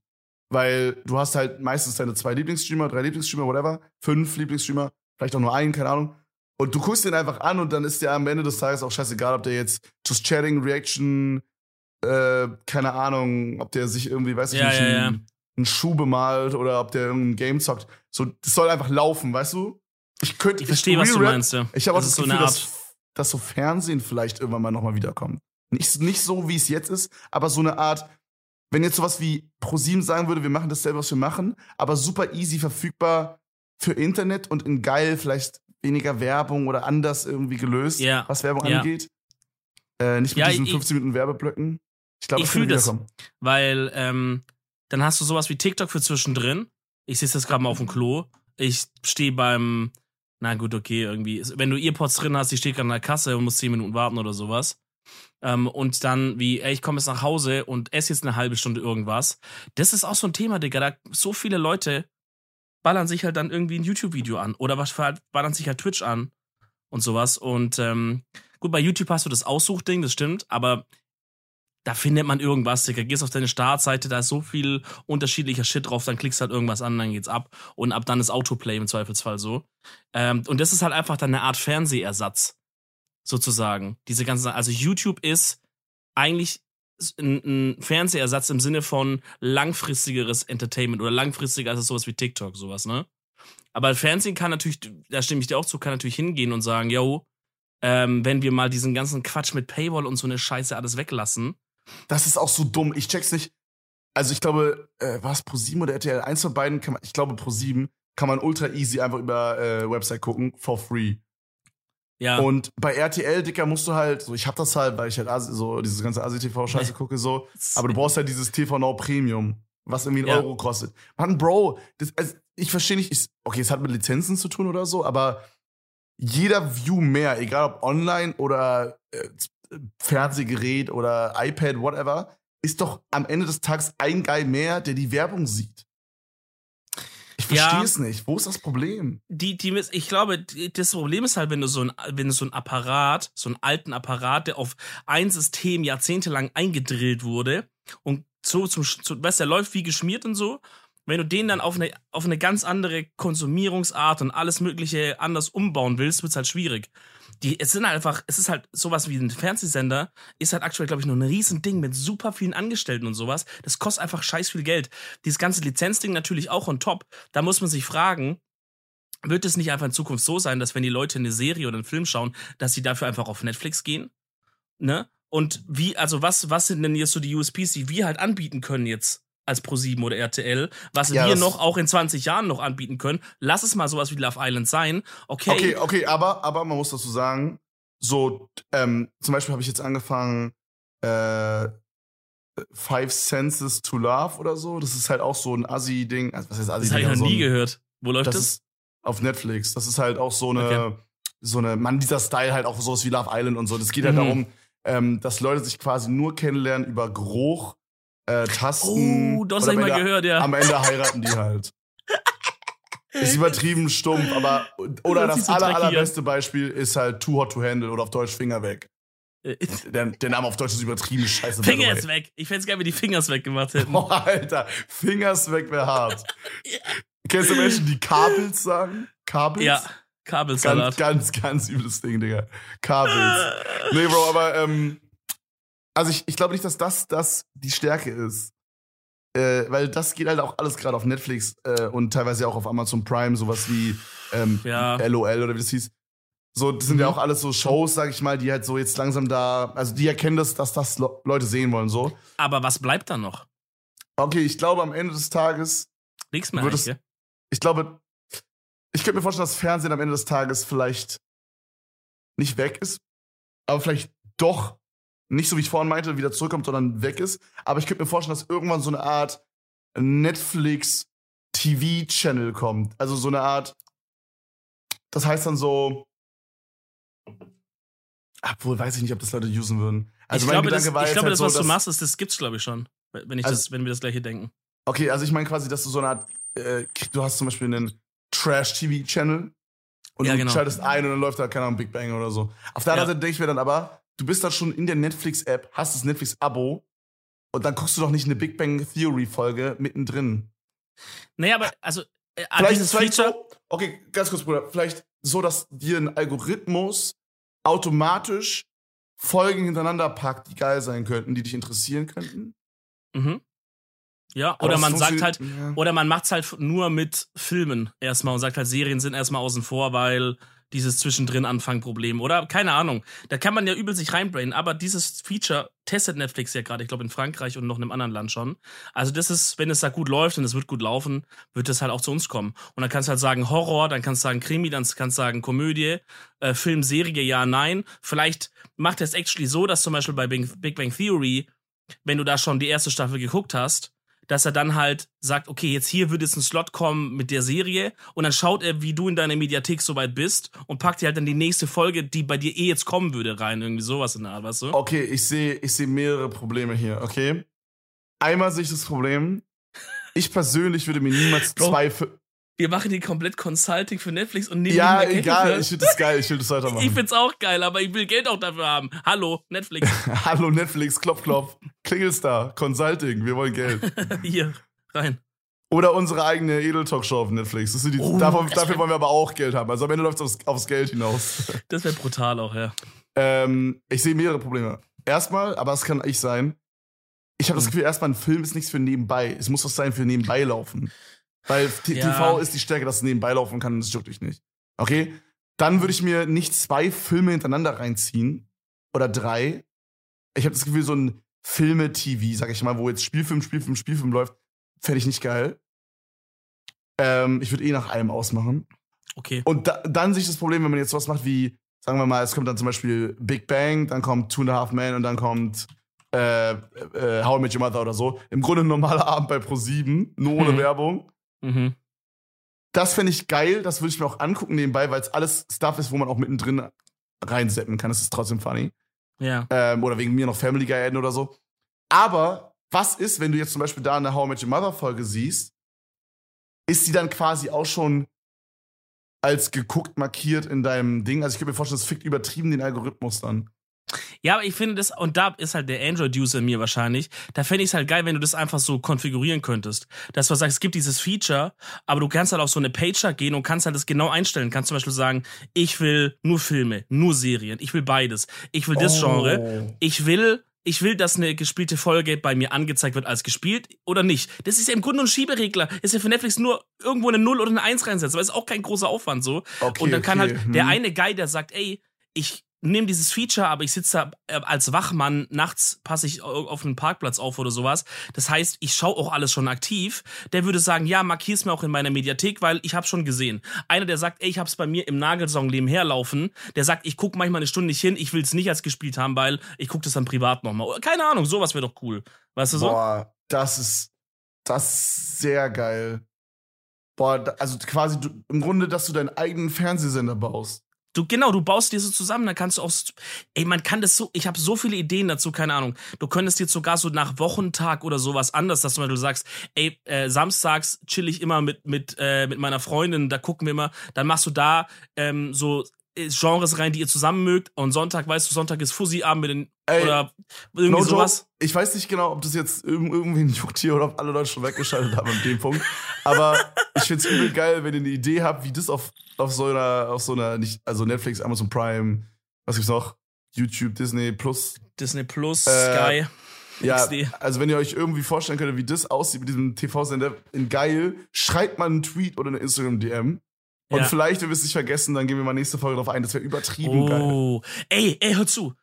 Weil du hast halt meistens deine zwei Lieblingsstreamer, drei Lieblingsstreamer, whatever, fünf Lieblingsstreamer, vielleicht auch nur einen, keine Ahnung. Und du guckst den einfach an und dann ist dir am Ende des Tages auch scheißegal, ob der jetzt Just Chatting, Reaction, äh, keine Ahnung, ob der sich irgendwie, weiß ich ja, nicht, ja, ja. Einen, einen Schuh bemalt oder ob der irgendein Game zockt. So, das soll einfach laufen, weißt du? Ich könnte. Ich verstehe, was du meinst, ja. Ich habe auch das, das Gefühl, so dass, dass so Fernsehen vielleicht irgendwann mal nochmal wiederkommt. Nicht, nicht so, wie es jetzt ist, aber so eine Art, wenn jetzt sowas wie ProSieben sagen würde, wir machen das selber, was wir machen, aber super easy verfügbar für Internet und in geil vielleicht weniger Werbung oder anders irgendwie gelöst, ja. was Werbung ja. angeht. Äh, nicht mit ja, diesen 15 Minuten Werbeblöcken. Ich glaube, ich fühle das, weil ähm, dann hast du sowas wie TikTok für zwischendrin. Ich sehe das gerade mal auf dem Klo. Ich stehe beim, na gut, okay, irgendwie. Wenn du Earpods drin hast, die steht gerade an der Kasse und musst 10 Minuten warten oder sowas. Ähm, und dann wie, ey, ich komme jetzt nach Hause und esse jetzt eine halbe Stunde irgendwas. Das ist auch so ein Thema, Digga. Da so viele Leute ballern sich halt dann irgendwie ein YouTube-Video an oder was ballern sich halt Twitch an und sowas. Und ähm, gut, bei YouTube hast du das Aussuchding, das stimmt, aber da findet man irgendwas, Digga. Gehst auf deine Startseite, da ist so viel unterschiedlicher Shit drauf, dann klickst halt irgendwas an, dann geht's ab. Und ab dann ist Autoplay im Zweifelsfall so. Ähm, und das ist halt einfach dann eine Art Fernsehersatz, sozusagen. Diese ganzen, also YouTube ist eigentlich ein, ein Fernsehersatz im Sinne von langfristigeres Entertainment oder langfristiger als sowas wie TikTok, sowas, ne? Aber Fernsehen kann natürlich, da stimme ich dir auch zu, kann natürlich hingehen und sagen, yo, ähm, wenn wir mal diesen ganzen Quatsch mit Paywall und so eine Scheiße alles weglassen, das ist auch so dumm. Ich check's nicht. Also ich glaube, äh, war es Pro7 oder RTL? Eins von beiden kann man, ich glaube Pro7 kann man ultra easy einfach über äh, Website gucken, for free. Ja. Und bei RTL, Dicker, musst du halt, so ich hab das halt, weil ich halt Asi, so dieses ganze ASI-TV-Scheiße gucke, so. Aber du brauchst halt dieses TV Now Premium, was irgendwie einen ja. Euro kostet. Mann, Bro, das, also, ich verstehe nicht, ich, okay, es hat mit Lizenzen zu tun oder so, aber jeder View mehr, egal ob online oder äh, Fernsehgerät oder iPad, whatever, ist doch am Ende des Tages ein Guy mehr, der die Werbung sieht. Ich verstehe ja, es nicht. Wo ist das Problem? Die, die, ich glaube, das Problem ist halt, wenn du so ein, wenn du so ein Apparat, so einen alten Apparat, der auf ein System jahrzehntelang eingedrillt wurde und so zum, zu, weißt der läuft wie geschmiert und so. Wenn du den dann auf eine, auf eine ganz andere Konsumierungsart und alles Mögliche anders umbauen willst, wird's halt schwierig die, es sind halt einfach, es ist halt sowas wie ein Fernsehsender, ist halt aktuell, glaube ich, nur ein Riesending mit super vielen Angestellten und sowas. Das kostet einfach scheiß viel Geld. Dieses ganze Lizenzding natürlich auch on top. Da muss man sich fragen, wird es nicht einfach in Zukunft so sein, dass wenn die Leute eine Serie oder einen Film schauen, dass sie dafür einfach auf Netflix gehen? Ne? Und wie, also was, was sind denn jetzt so die USPs, die wir halt anbieten können jetzt als Pro7 oder RTL, was ja, wir noch auch in 20 Jahren noch anbieten können. Lass es mal sowas wie Love Island sein. Okay. Okay, okay, aber, aber man muss dazu sagen, so, ähm, zum Beispiel habe ich jetzt angefangen, äh, Five Senses to Love oder so. Das ist halt auch so ein Assi-Ding. Also, was heißt Assi? Das habe ich noch so nie gehört. Wo läuft das? das? auf Netflix. Das ist halt auch so eine, okay. so eine, Mann, dieser Style halt auch sowas wie Love Island und so. Das geht halt mhm. darum, ähm, dass Leute sich quasi nur kennenlernen über Geruch äh, Tasten. Oh, das hab ich mal gehört, ja. Am Ende heiraten die halt. ist übertrieben stumpf, aber oder das, das aller, allerbeste Beispiel ist halt Too Hot to Handle oder auf Deutsch Finger weg. Äh, der, der Name auf Deutsch ist übertrieben scheiße. Fingers weg. Ich fände es geil, wenn die Fingers weggemacht hätten. Boah, Alter, Fingers weg wäre hart. ja. Kennst du Menschen, die Kabels sagen? Kabels? Ja, Kabelsalat. Ganz, ganz, ganz übles Ding, Digga. Kabels. nee, Bro, aber ähm, also ich, ich glaube nicht, dass das, das die Stärke ist. Äh, weil das geht halt auch alles gerade auf Netflix äh, und teilweise auch auf Amazon Prime, sowas wie ähm, ja. LOL oder wie das hieß. So, das sind mhm. ja auch alles so Shows, sag ich mal, die halt so jetzt langsam da, also die erkennen das, dass das Leute sehen wollen, so. Aber was bleibt da noch? Okay, ich glaube, am Ende des Tages. Nichts mehr, wird es, ja? Ich glaube, ich könnte mir vorstellen, dass Fernsehen am Ende des Tages vielleicht nicht weg ist, aber vielleicht doch nicht so wie ich vorhin meinte, wieder zurückkommt, sondern weg ist. Aber ich könnte mir vorstellen, dass irgendwann so eine Art Netflix TV-Channel kommt. Also so eine Art, das heißt dann so, obwohl weiß ich nicht, ob das Leute usen würden. Also ich mein glaube, Gedanke das, war ich glaube, halt das, was so, du machst, ist, das gibt's, glaube ich, schon. Wenn, ich also, das, wenn wir das gleiche denken. Okay, also ich meine quasi, dass du so eine Art, äh, du hast zum Beispiel einen Trash-TV-Channel und ja, du genau. schaltest ein und dann läuft da, keine Ahnung, Big Bang oder so. Auf der anderen ja. Seite denke ich mir dann aber, du bist da schon in der Netflix-App, hast das Netflix-Abo und dann guckst du doch nicht eine Big Bang Theory-Folge mittendrin. Naja, aber also äh, vielleicht ist vielleicht so, okay, ganz kurz, Bruder, vielleicht so, dass dir ein Algorithmus automatisch Folgen hintereinander packt, die geil sein könnten, die dich interessieren könnten. Mhm. Ja, oder man sagt halt, ja. oder man macht's halt nur mit Filmen erstmal und sagt halt, Serien sind erstmal außen vor, weil dieses zwischendrin Anfangproblem oder keine Ahnung. Da kann man ja übel sich reinbrainen, aber dieses Feature testet Netflix ja gerade, ich glaube in Frankreich und noch in einem anderen Land schon. Also das ist, wenn es da gut läuft und es wird gut laufen, wird das halt auch zu uns kommen. Und dann kannst du halt sagen Horror, dann kannst du sagen Krimi, dann kannst du sagen Komödie, äh, Film, Serie, ja, nein. Vielleicht macht es actually so, dass zum Beispiel bei Big Bang Theory, wenn du da schon die erste Staffel geguckt hast, dass er dann halt sagt, okay, jetzt hier wird jetzt ein Slot kommen mit der Serie und dann schaut er, wie du in deiner Mediathek soweit bist und packt dir halt dann die nächste Folge, die bei dir eh jetzt kommen würde, rein. Irgendwie sowas in der Art, weißt du? Okay, ich sehe ich seh mehrere Probleme hier, okay? Einmal sehe ich das Problem, ich persönlich würde mir niemals Bro, zwei... Wir machen hier komplett Consulting für Netflix und nehmen ja, egal, ich finde das geil, ich will das weitermachen. Ich find's auch geil, aber ich will Geld auch dafür haben. Hallo, Netflix. Hallo Netflix, klopf, klopf. Klingelstar, Consulting, wir wollen Geld. hier, rein. Oder unsere eigene Edel-Talk-Show auf Netflix. Die, Oh, davon, dafür wollen wir aber auch Geld haben. Also am Ende läuft es aufs, aufs Geld hinaus. Das wäre brutal auch, ja. ähm, ich sehe mehrere Probleme. Erstmal, aber es kann ich sein, ich habe das Hm. Gefühl, erstmal ein Film ist nichts für nebenbei. Es muss was sein für nebenbei laufen. Weil Ja. TV ist die Stärke, dass es nebenbei laufen kann und das juckt dich nicht. Okay? Dann würde ich mir nicht zwei Filme hintereinander reinziehen. Oder drei. Ich habe das Gefühl, so ein Filme-TV, sag ich mal, wo jetzt Spielfilm, Spielfilm, Spielfilm läuft, fände ich nicht geil. Ähm, ich würde eh nach einem ausmachen. Okay. Und da, dann sehe ich das Problem, wenn man jetzt sowas macht wie, sagen wir mal, es kommt dann zum Beispiel Big Bang, dann kommt Two and a Half Men und dann kommt äh, äh, How I Met Your Mother oder so. Im Grunde ein normaler Abend bei Pro7, nur ohne Mhm. Werbung. Mhm. Das fände ich geil, das würde ich mir auch angucken nebenbei, weil es alles Stuff ist, wo man auch mittendrin reinseppen kann. Das ist trotzdem funny. Ja. Ähm, oder wegen mir noch Family Guy adden oder so. Aber was ist, wenn du jetzt zum Beispiel da eine How I Met Your Mother Folge siehst, ist die dann quasi auch schon als geguckt markiert in deinem Ding? Also ich könnte mir vorstellen, das fickt übertrieben den Algorithmus dann. Ja, aber ich finde das, und da ist halt der Android-User in mir wahrscheinlich, da fände ich es halt geil, wenn du das einfach so konfigurieren könntest. Dass du sagst, es gibt dieses Feature, aber du kannst halt auf so eine Page gehen und kannst halt das genau einstellen. Kannst zum Beispiel sagen, ich will nur Filme, nur Serien, ich will beides. Ich will das Genre. Ich will, ich will, dass eine gespielte Folge bei mir angezeigt wird als gespielt oder nicht. Das ist ja im Grunde ein Schieberegler. Ist ja für Netflix nur irgendwo eine 0 oder eine 1 reinsetzen, weil es ist auch kein großer Aufwand so. Okay, und dann kann okay, halt der hm. eine Guy, der sagt, ey, ich nehme dieses Feature, aber ich sitze da äh, als Wachmann, nachts passe ich au- auf einen Parkplatz auf oder sowas. Das heißt, ich schaue auch alles schon aktiv. Der würde sagen, ja, markier's mir auch in meiner Mediathek, weil ich habe schon gesehen. Einer, der sagt, ey, ich hab's bei mir im Nagelsong nebenherlaufen, der sagt, ich guck manchmal eine Stunde nicht hin, ich will's nicht als gespielt haben, weil ich guck das dann privat nochmal. Keine Ahnung, sowas wäre doch cool. Weißt du so? Boah, das ist, das ist sehr geil. Boah, also quasi du, im Grunde, dass du deinen eigenen Fernsehsender baust. Du genau, du baust dir so zusammen, dann kannst du auch ey, man kann das so, ich habe so viele Ideen dazu, keine Ahnung. Du könntest jetzt sogar so nach Wochentag oder sowas anders, dass du sagst, ey, äh, samstags chill ich immer mit mit äh, mit meiner Freundin, da gucken wir immer, dann machst du da ähm, so äh, Genres rein, die ihr zusammen mögt und Sonntag, weißt du, Sonntag ist Fussi-Abend mit den Ey, oder irgendwie No sowas. joke, ich weiß nicht genau, ob das jetzt irg irgendwen juckt hier oder ob alle Leute schon weggeschaltet haben an dem Punkt. Aber ich find's übel geil, wenn ihr eine Idee habt, wie das auf, auf so einer, auf so einer, nicht, also Netflix, Amazon Prime, was gibt's noch? YouTube, Disney Plus. Disney Plus, Äh, Sky. Ja, XD. also wenn ihr euch irgendwie vorstellen könnt, wie das aussieht mit diesem TV-Sender in geil, schreibt mal einen Tweet oder eine Instagram-DM. Und Ja. vielleicht, wenn wir es nicht vergessen, dann gehen wir mal nächste Folge drauf ein. Das wäre übertrieben geil. Oh. Ey, ey, hör zu.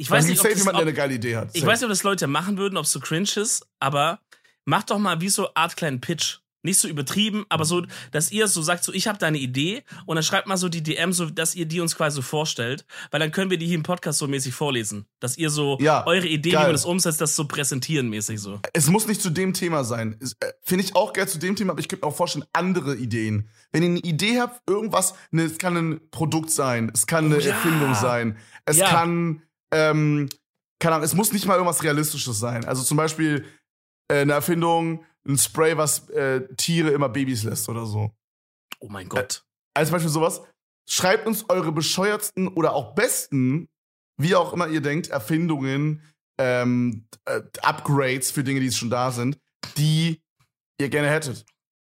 Ich weiß nicht, ob safe das, ob, eine geile Idee hat. Ich Safe. weiß nicht, ob das Leute machen würden, ob es so cringe ist, aber macht doch mal wie so Art kleinen Pitch. Nicht so übertrieben, aber so, dass ihr so sagt, so ich habe da eine Idee und dann schreibt mal so die DM, so dass ihr die uns quasi so vorstellt, weil dann können wir die hier im Podcast so mäßig vorlesen. Dass ihr so Ja, eure Idee, wie geil. man das umsetzt, das so präsentieren mäßig so. Es muss nicht zu dem Thema sein. Äh, Finde ich auch geil zu dem Thema, aber ich könnte mir auch vorstellen, andere Ideen. Wenn ihr eine Idee habt, irgendwas, ne, es kann ein Produkt sein, es kann eine Oh ja. Erfindung sein, es Ja. kann, ähm, keine Ahnung, es muss nicht mal irgendwas Realistisches sein. Also zum Beispiel äh, eine Erfindung, ein Spray, was äh, Tiere immer Babys lässt oder so. Oh mein Gott. Als Beispiel sowas. Schreibt uns eure bescheuertsten oder auch besten, wie auch immer ihr denkt, Erfindungen, ähm, äh, Upgrades für Dinge, die schon da sind, die ihr gerne hättet.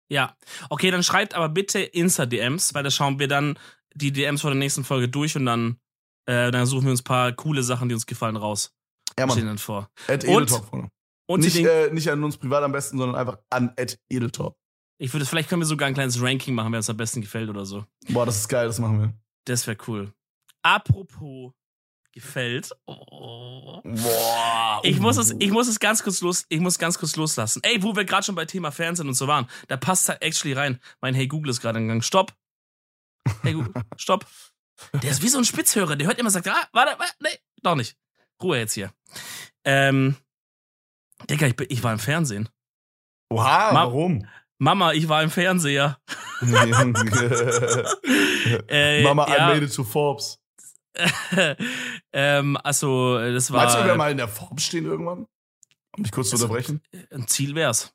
Ja. Okay, dann schreibt aber bitte Insta-DMs, weil da schauen wir dann die DMs vor der nächsten Folge durch und dann, äh, dann suchen wir uns ein paar coole Sachen, die uns gefallen, raus. Ja, Stehen Mann. dann vor. At Und- Edeltalk, Freunde. Und Nicht, äh, nicht an uns privat am besten, sondern einfach an at Edeltalk. ich würde, vielleicht können wir sogar ein kleines Ranking machen, wer uns am besten gefällt oder so. Boah, das ist geil, das machen wir. Das wäre cool. Apropos gefällt. Oh. Boah. Ich muss es, ich muss es ganz kurz los, ich muss ganz kurz loslassen. Ey, wo wir gerade schon bei Thema Fernsehen und so waren, da passt halt actually rein. Mein Hey Google ist gerade in Gang. Stopp. Hey Google, stopp. Der ist wie so ein Spitzhörer, der hört immer sagt, ah, warte, warte, nee, doch nicht. Ruhe jetzt hier. Ähm, Digga, ich, ich war im Fernsehen. Oha, Ma- warum? Mama, ich war im Fernseher. Äh, Mama, I ja, made it to Forbes. ähm, also, das war Meinst du, wir mal in der Forbes stehen irgendwann? Um dich kurz zu Also- unterbrechen. ein Ziel wär's.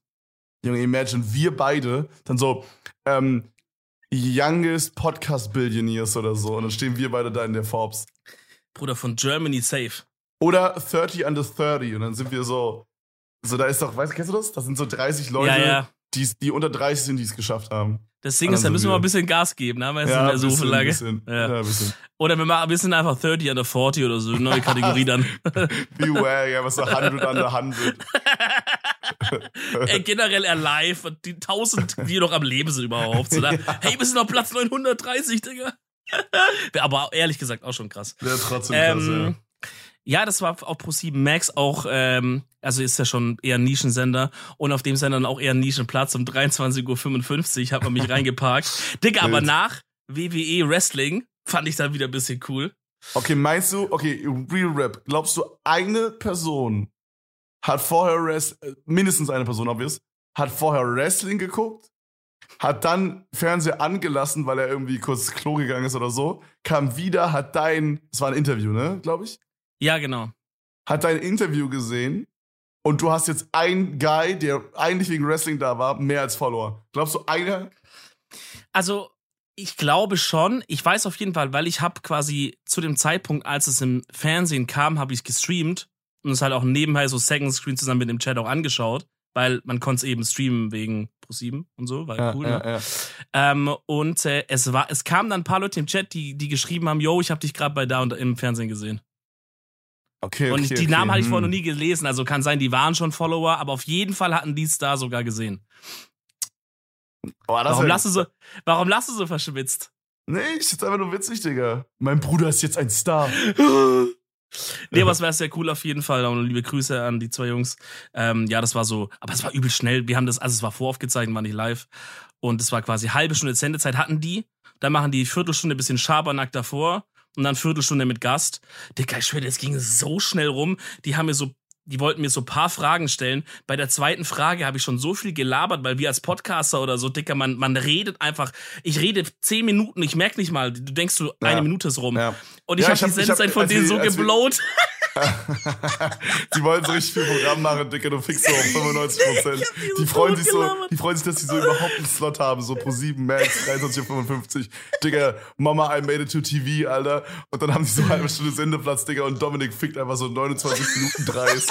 Junge, imagine, wir beide, dann so, ähm, Youngest Podcast Billionaires oder so. Und dann stehen wir beide da in der Forbes. Bruder von Germany Safe. Oder 30 under 30. Und dann sind wir so, so, da ist doch, weißt du, kennst du das? Das sind so 30 Leute, ja, ja. Die, die unter 30 sind, die es geschafft haben. Das Ding ist, da müssen wir mal ein bisschen Gas geben, ne? Weil es ja, sind ja ein so bisschen. Bisschen, Ja. ja. ein bisschen. Oder wir machen, wir sind einfach 30 under 40 oder so, neue Kategorie dann. Beware, ja, was so 100 under 100. Ey, generell alive und die 1000, die noch am Leben sind überhaupt. So, da, Hey, wir sind auf Platz 930, Digga. Wäre aber ehrlich gesagt auch schon krass. Wäre trotzdem krass, Ähm, ja, das war auf Pro7 Max auch, ähm, also ist ja schon eher ein Nischensender und auf dem Sender dann auch eher ein Nischenplatz um 23.55 Uhr hat man mich reingeparkt. Digga, aber nach WWE Wrestling fand ich dann wieder ein bisschen cool. Okay, meinst du, okay, Real Rap, glaubst du, eine Person hat vorher Wrest äh, mindestens eine Person, obvious, hat vorher Wrestling geguckt, hat dann Fernseher angelassen, weil er irgendwie kurz Klo gegangen ist oder so, kam wieder, hat dein, es war ein Interview, ne, glaube ich, Ja, genau. hat dein Interview gesehen und du hast jetzt einen Guy, der eigentlich wegen Wrestling da war, mehr als Follower. Glaubst du, einer? Also, ich glaube schon. Ich weiß auf jeden Fall, weil ich habe quasi zu dem Zeitpunkt, als es im Fernsehen kam, habe ich gestreamt und es halt auch nebenbei so Second Screen zusammen mit dem Chat auch angeschaut, weil man konnte es eben streamen wegen Pro7 und so, war cool. ne? ja. Ähm, und äh, es war, es kamen dann ein paar Leute im Chat, die, die geschrieben haben, yo, ich habe dich gerade bei da und im Fernsehen gesehen. Okay, und okay, die okay. Namen hatte ich hm. vorher noch nie gelesen, also kann sein, die waren schon Follower, aber auf jeden Fall hatten die da sogar gesehen. Oh, Warum du so, warum du so verschwitzt? Nee, ich ist einfach nur witzig, Digga. Mein Bruder ist jetzt ein Star. Nee, aber es wäre sehr cool auf jeden Fall. Und liebe Grüße an die zwei Jungs. Ähm, ja, das war so, aber es war übel schnell. Wir haben das, also es war voraufgezeichnet, war nicht live. Und es war quasi halbe Stunde Sendezeit hatten die. Dann machen die Viertelstunde ein bisschen Schabernack davor und dann Viertelstunde mit Gast. Digga, ich schwöre, das ging so schnell rum. Die haben mir so, die wollten mir so paar Fragen stellen. Bei der zweiten Frage habe ich schon so viel gelabert, weil wir als Podcaster oder so, Dicker, man, man redet einfach. Ich rede zehn Minuten, ich merk nicht mal. Du denkst so, eine Ja. Minute ist rum. Ja. Und ich Ja, habe die Sendezeit hab- von denen wir- so geblowt. die wollen so richtig viel Programm machen, Digga, du fixst so auf 95 Prozent. Die so freuen sich so, die freuen sich, dass die so überhaupt einen Slot haben, so pro 7 Max, 23.55 Digga, Mama, I made it to TV, Alter. Und dann haben die so eine halbe Stunde Sendeplatz, Digga, und Dominik fickt einfach so 29 Minuten 30.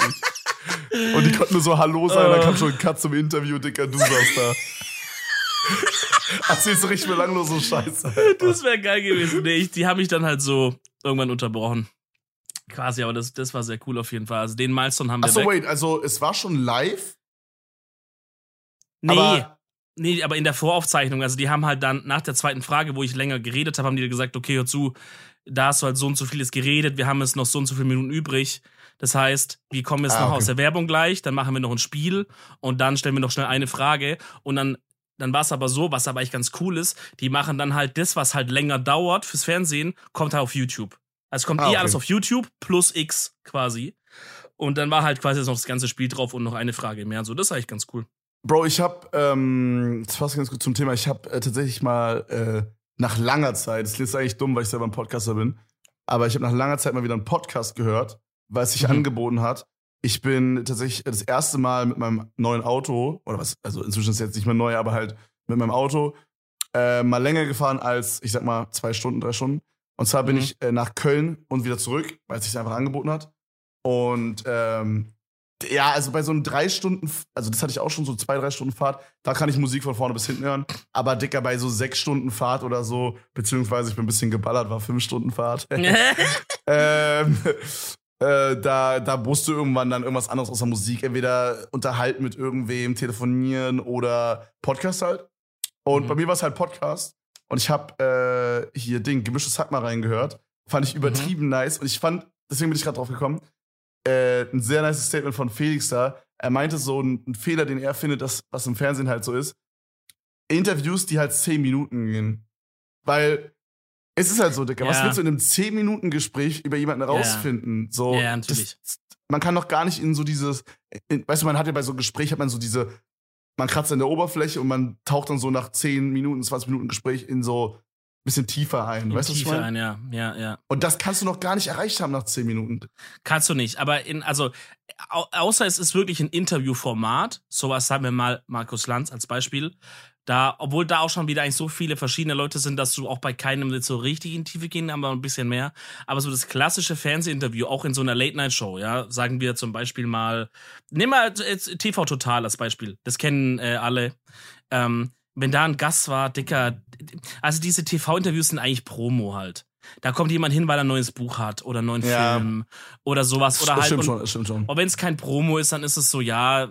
Und die konnten nur so Hallo sagen, dann kam schon ein Cut zum Interview, Digga, du saßt da. Erzählst du richtig belanglose Scheiße. Alter. Das wäre geil gewesen. Nee, ich, die haben mich dann halt so irgendwann unterbrochen. Quasi, aber das, das war sehr cool auf jeden Fall. Also den Milestone haben wir Achso, wait, also es war schon live? nee, aber- nee, aber in der Voraufzeichnung, also die haben halt dann nach der zweiten Frage, wo ich länger geredet habe, haben die gesagt, okay, hör zu, da hast du halt so und so vieles geredet, wir haben jetzt noch so und so viele Minuten übrig. Das heißt, wir kommen jetzt Ah, noch okay. aus der Werbung gleich, dann machen wir noch ein Spiel und dann stellen wir noch schnell eine Frage und dann dann war es aber so, was aber echt ganz cool ist, die machen dann halt das, was halt länger dauert fürs Fernsehen, kommt halt auf YouTube. Also es kommt Ah, eh okay. alles auf YouTube plus X quasi. Und dann war halt quasi jetzt noch das ganze Spiel drauf und noch eine Frage mehr. So, das ist eigentlich ganz cool. Bro, ich hab, ähm, das passt ganz gut zum Thema, ich hab äh, tatsächlich mal äh, nach langer Zeit, das ist eigentlich dumm, weil ich selber ein Podcaster bin, aber ich habe nach langer Zeit mal wieder einen Podcast gehört, weil es sich Mhm. angeboten hat. Ich bin tatsächlich das erste Mal mit meinem neuen Auto, oder was, also inzwischen ist es jetzt nicht mehr neu, aber halt mit meinem Auto, äh, mal länger gefahren als, ich sag mal, zwei Stunden, drei Stunden. Und zwar bin Mhm. ich äh, nach Köln und wieder zurück, weil es sich einfach angeboten hat. Und ähm, ja, also bei so einem drei Stunden, also das hatte ich auch schon, so zwei, drei Stunden Fahrt, da kann ich Musik von vorne bis hinten hören. Aber dicker, bei so sechs Stunden Fahrt oder so, beziehungsweise ich bin ein bisschen geballert, war fünf Stunden Fahrt. ähm, äh, da, da musst du irgendwann dann irgendwas anderes außer Musik, entweder unterhalten mit irgendwem, telefonieren oder Podcast halt. Und Mhm. bei mir war es halt Podcast. Und ich habe äh, hier Ding, gemischtes Hack mal reingehört. Fand ich übertrieben nice. Und ich fand, deswegen bin ich gerade drauf gekommen, äh, ein sehr nice Statement von Felix da. Er meinte so, ein, ein Fehler, den er findet, das, was im Fernsehen halt so ist. Interviews, die halt zehn Minuten gehen. Weil es ist halt so, Dicker, was Ja. willst du in einem 10-Minuten-Gespräch über jemanden rausfinden? So, Ja, natürlich. Das, man kann doch gar nicht in so dieses, in, weißt du, man hat ja bei so einem Gespräch hat man so diese man kratzt an der Oberfläche und man taucht dann so nach 10 Minuten, 20 Minuten Gespräch in so ein bisschen tiefer ein. weißt du, was ich Tiefer meine? ein, ja, ja, ja. Und das kannst du noch gar nicht erreicht haben nach 10 Minuten. Kannst du nicht. Aber in, also, au außer es ist wirklich ein Interviewformat, sowas sagen wir mal Markus Lanz als Beispiel. Da, obwohl da auch schon wieder eigentlich so viele verschiedene Leute sind, dass du auch bei keinem so richtig in die Tiefe gehen, aber ein bisschen mehr. Aber so das klassische Fernsehinterview, auch in so einer Late-Night-Show, ja, sagen wir zum Beispiel mal, nimm mal jetzt TV Total als Beispiel. Das kennen äh, alle. Ähm, wenn da ein Gast war, Dicker, also diese TV-Interviews sind eigentlich Promo halt. Da kommt jemand hin, weil er ein neues Buch hat oder einen neuen Ja. Film oder sowas. Oder halt, stimmt und, schon, stimmt schon. und wenn es kein Promo ist, dann ist es so, ja,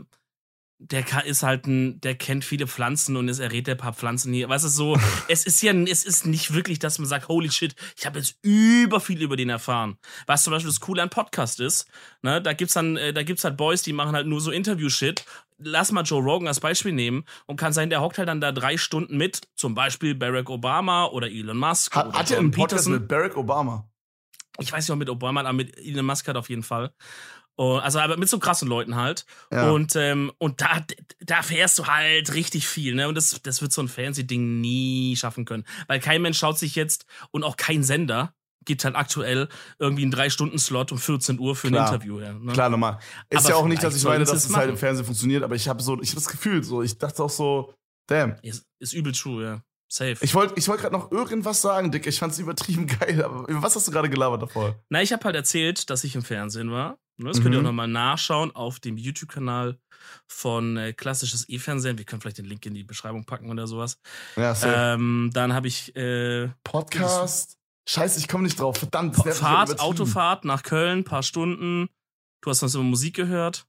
der ist halt ein, der kennt viele Pflanzen und ist, er redet ein paar Pflanzen hier. Weißt du, so, es ist ja, es ist nicht wirklich, dass man sagt, holy shit, ich habe jetzt über viel über den erfahren. Was zum Beispiel das Coole an Podcast ist, ne, da gibt's dann, äh, da gibt's halt Boys, die machen halt nur so Interview-Shit. Lass mal Joe Rogan als Beispiel nehmen und kann sein, der hockt halt dann da drei Stunden mit, zum Beispiel Barack Obama oder Elon Musk Hat, oder hat er einen Podcast Peterson mit Barack Obama? ich weiß nicht, ob mit Obama, aber mit Elon Musk halt auf jeden Fall. Und, also aber mit so krassen Leuten halt. Ja. Und, ähm, und da, da fährst du halt richtig viel, ne? Und das, das wird so ein Fernsehding nie schaffen können. Weil kein Mensch schaut sich jetzt und auch kein Sender gibt halt aktuell irgendwie einen Drei-Stunden-Slot um 14 Uhr für ein Klar. Interview. Ja, ne? Klar, nochmal. Ist Aber ja auch nicht, dass ich meine, dass es es halt im Fernsehen funktioniert, aber ich habe so, ich habe das Gefühl, so, ich dachte auch so, damn. Ist, ist übel true, ja. Safe. Ich wollte ich wollt gerade noch irgendwas sagen, Dick. Ich fand's übertrieben geil, aber über was hast du gerade gelabert davor? Na, ich habe halt erzählt, dass ich im Fernsehen war. Ne, Das könnt ihr auch Mhm. nochmal nachschauen auf dem YouTube-Kanal von äh, Klassisches E-Fernsehen. Wir können vielleicht den Link in die Beschreibung packen oder sowas. Ja, safe. Ähm, dann habe ich äh, Podcast. Scheiße, ich komme nicht drauf. Verdammt. das Fahrt. Autofahrt nach Köln, paar Stunden. Du hast uns immer Musik gehört.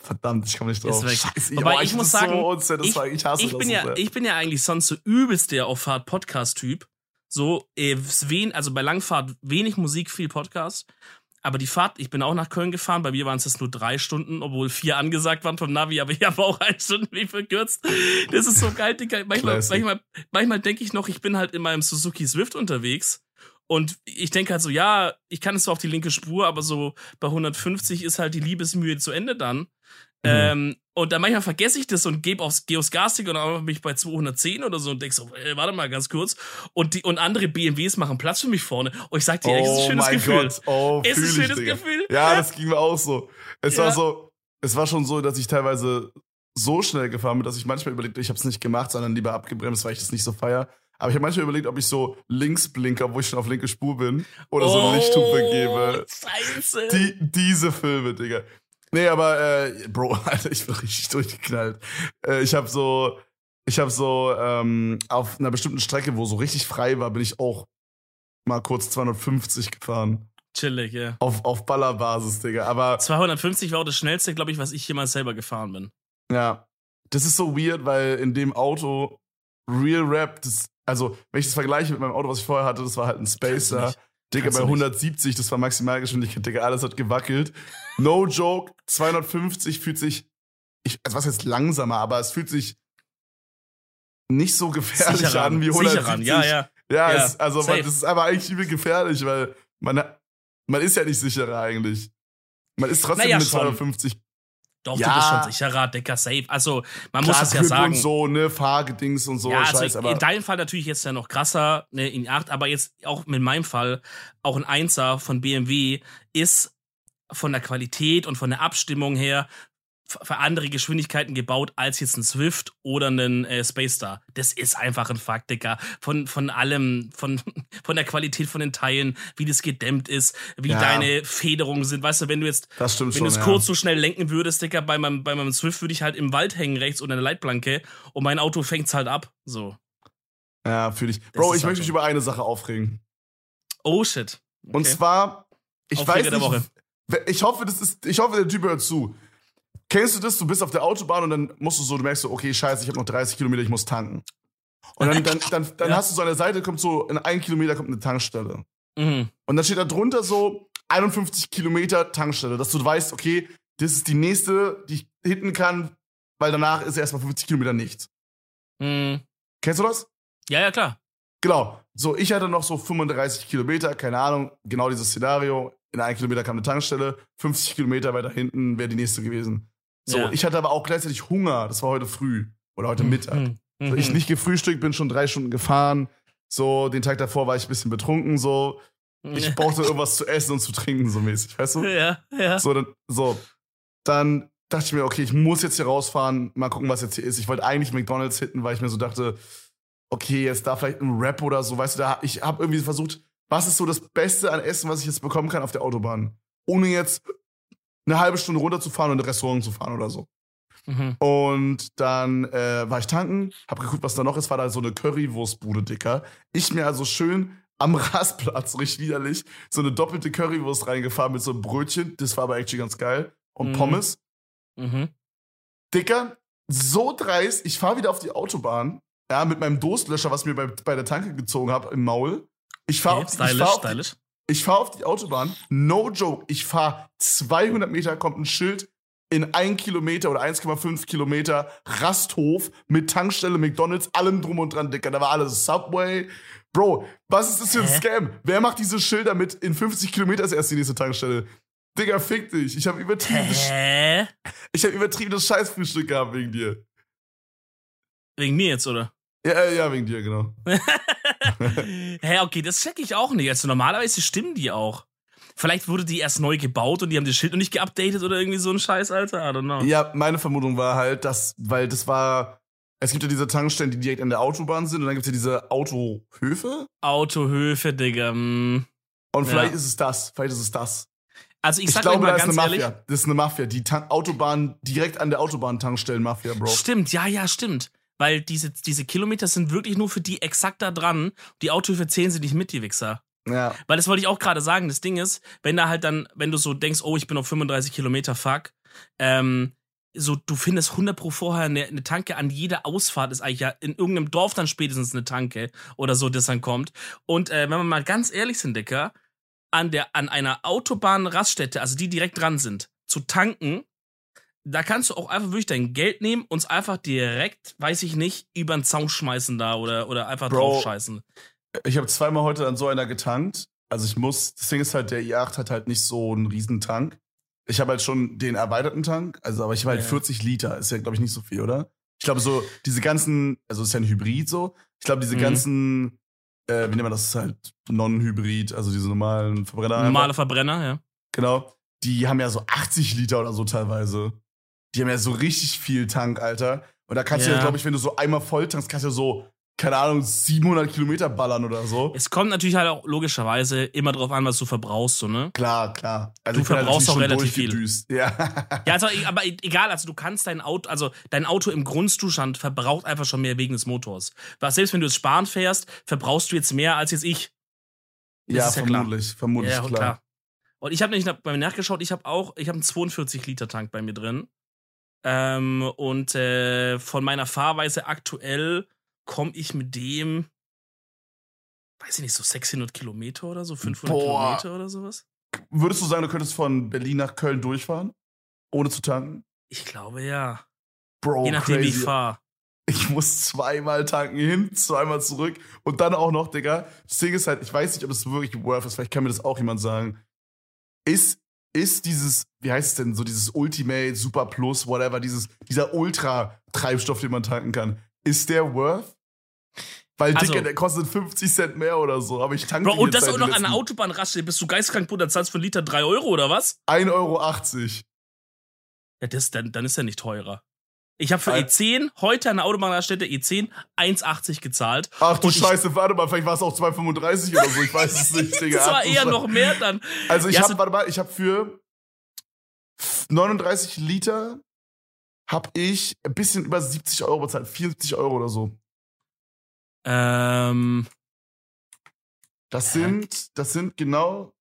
Verdammt, ich komme nicht drauf. Scheiße, Wobei oh, ich muss das sagen, so das ich- ich hasse Ich das bin, so ja, ich bin ja eigentlich sonst so übelst der auf Fahrt Podcast-Typ. So, äh, wen, also bei Langfahrt wenig Musik, viel Podcast. Aber die Fahrt, ich bin auch nach Köln gefahren. Bei mir waren es jetzt nur drei Stunden, obwohl vier angesagt waren vom Navi, aber ich habe auch eine Stunde wie verkürzt. Das ist so geil, Digga. Manchmal, Classic. manchmal, manchmal denke ich noch, ich bin halt in meinem Suzuki Swift unterwegs. Und ich denke halt so, ja, ich kann es zwar auf die linke Spur, aber so bei 150 ist halt die Liebesmühe zu Ende dann. Mhm. Ähm, und dann manchmal vergesse ich das und gebe aufs Geos Gastig und dann bin ich bei 210 oder so und denk so, äh, warte mal ganz kurz. Und, die, und andere BMWs machen Platz für mich vorne. Und ich sag dir, ehrlich, es ist ein oh schönes mein Gefühl. Gott, oh, Es ist ein schönes Digga. Gefühl. Ja, das ging mir auch so. Es Ja. war so, es war schon so, dass ich teilweise so schnell gefahren bin, dass ich manchmal überlegt, ich habe es nicht gemacht, sondern lieber abgebremst, weil ich das nicht so feier. Aber ich habe manchmal überlegt, ob ich so Linksblinker, wo ich schon auf linke Spur bin, oder so eine Lichthupe gebe. Oh, Scheiße. Die, diese Filme, Digga. Nee, aber, äh, Bro, Alter, ich bin richtig durchgeknallt. Äh, ich habe so, ich habe so, ähm, auf einer bestimmten Strecke, wo so richtig frei war, bin ich auch mal kurz 250 gefahren. Chillig, ja. Auf, auf Ballerbasis, Digga. Aber 250 war auch das schnellste, glaube ich, was ich jemals selber gefahren bin. ja, das ist so weird, weil in dem Auto Real Rap, das, also wenn ich das vergleiche mit meinem Auto, was ich vorher hatte, das war halt ein Spacer. Digga, bei du nicht. 170, das war Maximalgeschwindigkeit, Digga, alles hat gewackelt. No joke, 250 fühlt sich, ich, also was heißt langsamer, aber es fühlt sich nicht so gefährlich Sicherer an wie Sicherer 170. ja, ja. Ja, Ja, es, also man, das ist aber eigentlich übel gefährlich, weil man, man ist ja nicht sicherer eigentlich. Man ist trotzdem Naja, mit schon. 250 Doch, Ja. du bist schon sicherer, Decker, safe. Also, man muss Klar, das ja Grip sagen. und so, ne, Fahrgedings und so, ja, Scheiß, also aber in deinem Fall natürlich jetzt ja noch krasser, ne, in 8, aber jetzt auch mit meinem Fall, auch ein Einser von BMW ist von der Qualität und von der Abstimmung her für andere Geschwindigkeiten gebaut als jetzt ein Swift oder ein äh, Space Star. Das ist einfach ein Fakt, Dicker. Von, von allem, von, von der Qualität von den Teilen, wie das gedämmt ist, wie Ja. deine Federungen sind. Weißt du, wenn du jetzt wenn schon. du es ja. kurz so schnell lenken würdest, Dicker, bei meinem, bei meinem Swift würde ich halt im Wald hängen rechts unter der Leitplanke und mein Auto fängt's halt ab. So. Ja, fühl ich. Bro, ich halt möchte mich über eine Sache aufregen. Oh shit. Und zwar, ich Aufreger weiß nicht, ich hoffe, das ist, ich hoffe, der Typ hört zu. Kennst du das? Du bist auf der Autobahn und dann musst du so, du merkst so, okay, scheiße, ich habe noch 30 Kilometer, ich muss tanken. Und dann, dann, dann, dann Ja. hast du so an der Seite, kommt so, in einen Kilometer kommt eine Tankstelle. Mhm. Und dann steht da drunter so 51 Kilometer Tankstelle, dass du weißt, okay, das ist die nächste, die ich hitten kann, weil danach ist erstmal 50 Kilometer nichts. Mhm. Kennst du das? Ja, ja, klar. Genau. So, ich hatte noch so 35 Kilometer, keine Ahnung, genau dieses Szenario. In einem Kilometer kam eine Tankstelle, 50 Kilometer weiter hinten wäre die nächste gewesen. So, Ja. ich hatte aber auch gleichzeitig Hunger. Das war heute früh oder heute Mittag. Mhm. So, ich nicht gefrühstückt, bin schon drei Stunden gefahren. So, den Tag davor war ich ein bisschen betrunken. So, ich brauchte irgendwas zu essen und zu trinken, so mäßig, weißt du? Ja, ja. So, dann, so. dann dachte ich mir, okay, ich muss jetzt hier rausfahren, mal gucken, was jetzt hier ist. Ich wollte eigentlich McDonalds hitten, weil ich mir so dachte, okay, jetzt da vielleicht ein Rap oder so, weißt du, da, ich habe irgendwie versucht, was ist so das Beste an Essen, was ich jetzt bekommen kann auf der Autobahn, ohne jetzt eine halbe Stunde runterzufahren und in ein Restaurant zu fahren oder so. Mhm. Und dann äh, war ich tanken, hab geguckt, was da noch ist, war da so eine Currywurstbude, Dicker. Ich mir also schön am Rastplatz, richtig widerlich, so eine doppelte Currywurst reingefahren mit so einem Brötchen, das war aber actually ganz geil, und Mhm. Pommes. Mhm. Dicker, so dreist, ich fahre wieder auf die Autobahn, ja, mit meinem Durstlöscher, was mir bei, bei der Tanke gezogen habe, im Maul. Ich fahre Okay, auf, die- ich stylisch, fahr auf, die- stylisch. Ich fahr auf die Autobahn, no joke, ich fahre 200 Meter, kommt ein Schild in 1 Kilometer oder 1,5 Kilometer Rasthof mit Tankstelle, McDonalds, allem drum und dran, Dicker. Da war alles Subway. Bro, was ist das für ein Hä? Scam? Wer macht diese Schilder mit in 50 Kilometer ist erst die nächste Tankstelle? Digga, fick dich. Ich habe übertriebenes, Hä? ich hab übertriebenes Scheißfrühstück gehabt wegen dir. Wegen mir jetzt, oder? Ja, äh, ja, wegen dir, genau. Hä, okay, das check ich auch nicht. Also normalerweise stimmen die auch. Vielleicht wurde die erst neu gebaut und die haben das Schild noch nicht geupdatet oder irgendwie so ein Scheiß, Alter. I don't know. Ja, meine Vermutung war halt, dass, weil das war, es gibt ja diese Tankstellen, die direkt an der Autobahn sind und dann gibt es ja diese Autohöfe. Autohöfe, Digga. mm. Und Ja. vielleicht ist es das, vielleicht ist es das. Also ich, Ich, sag glaube, euch da mal ist eine ganz Mafia. ehrlich. Das ist eine Mafia, die Tan Autobahn, direkt an der Autobahn Tankstellen Mafia, Bro. Stimmt, ja, ja, stimmt. Weil diese, diese Kilometer sind wirklich nur für die exakt da dran. Die Autohöfe zählen sie nicht mit, die Wichser. Ja. Weil das wollte ich auch gerade sagen. Das Ding ist, wenn da halt dann, wenn du so denkst, oh, ich bin auf 35 Kilometer, fuck, ähm, so, du findest 100 pro vorher eine, eine Tanke an jeder Ausfahrt, ist eigentlich ja in irgendeinem Dorf dann spätestens eine Tanke oder so, das dann kommt. Und äh, wenn wir mal ganz ehrlich sind, Dicker, an, der, an einer Autobahnraststätte, also die direkt dran sind, zu tanken, da kannst du auch einfach wirklich dein Geld nehmen, uns einfach direkt, weiß ich nicht, über den Zaun schmeißen da oder, oder einfach Bro. draufscheißen. Ich habe zweimal heute an so einer getankt. Also ich muss, das Ding ist halt, der i8 hat halt nicht so einen riesen Tank. Ich habe halt schon den erweiterten Tank, also aber ich habe halt Ja. 40 Liter, ist ja, glaube ich, nicht so viel, oder? Ich glaube, so diese ganzen, also ist ja ein Hybrid so. Ich glaube, diese Mhm. ganzen, äh, wie nennt man das, ist halt Non-Hybrid, also diese normalen Verbrenner. einfach. Normale Verbrenner, ja. Genau. Die haben ja so 80 Liter oder so teilweise. Die haben ja so richtig viel Tank, Alter. Und da kannst du ja, Ja. glaube ich, wenn du so einmal voll tankst, kannst du ja so, keine Ahnung, 700 Kilometer ballern oder so. Es kommt natürlich halt auch logischerweise immer drauf an, was du verbrauchst, so, ne? Klar, klar. Also Du halt verbrauchst auch relativ viel. Ja. Ja, also, aber egal, also du kannst dein Auto, also dein Auto im Grundzustand verbraucht einfach schon mehr wegen des Motors. Was selbst wenn du es sparen fährst, verbrauchst du jetzt mehr als jetzt ich. Das ja, ist ja vermutlich. Vermutlich, ja, klar. klar. Und ich habe nämlich bei mir nachgeschaut, ich habe auch, ich habe einen 42 Liter Tank bei mir drin. Ähm, und äh, von meiner Fahrweise aktuell komme ich mit dem, weiß ich nicht, so 600 Kilometer oder so, 500 Boah. Kilometer oder sowas. Würdest du sagen, du könntest von Berlin nach Köln durchfahren? Ohne zu tanken? Ich glaube ja. Bro, Je nachdem, wie ich crazy. fahre. Ich muss zweimal tanken hin, zweimal zurück und dann auch noch, Digga. Das Ding ist halt, ich weiß nicht, ob es wirklich worth ist, vielleicht kann mir das auch jemand sagen. Ist, ist dieses, wie heißt es denn, so dieses Ultimate, Super Plus, whatever, dieses, dieser Ultra-Treibstoff, den man tanken kann, ist der worth? Weil, Also- Digga, der kostet 50 Cent mehr oder so, aber ich tanke Bro, und das auch noch an der Autobahnraststätte. Bist du geistkrank, Bruder? Zahlst für einen Liter 3 Euro oder was? 1,80 Euro. Ja, das, dann, dann ist er nicht teurer. Ich habe für Al- E10 heute an der Autobahnraststätte E10 1,80 gezahlt. Ach du Scheiße, warte mal, vielleicht war es auch 2,35 oder so, ich weiß es nicht, Digga. Das war eher noch mehr dann. Also ich Ja, habe, warte mal, ich habe für 39 Liter habe ich ein bisschen über 70 Euro bezahlt, 74 Euro oder so. Ähm, Das sind, das sind genau.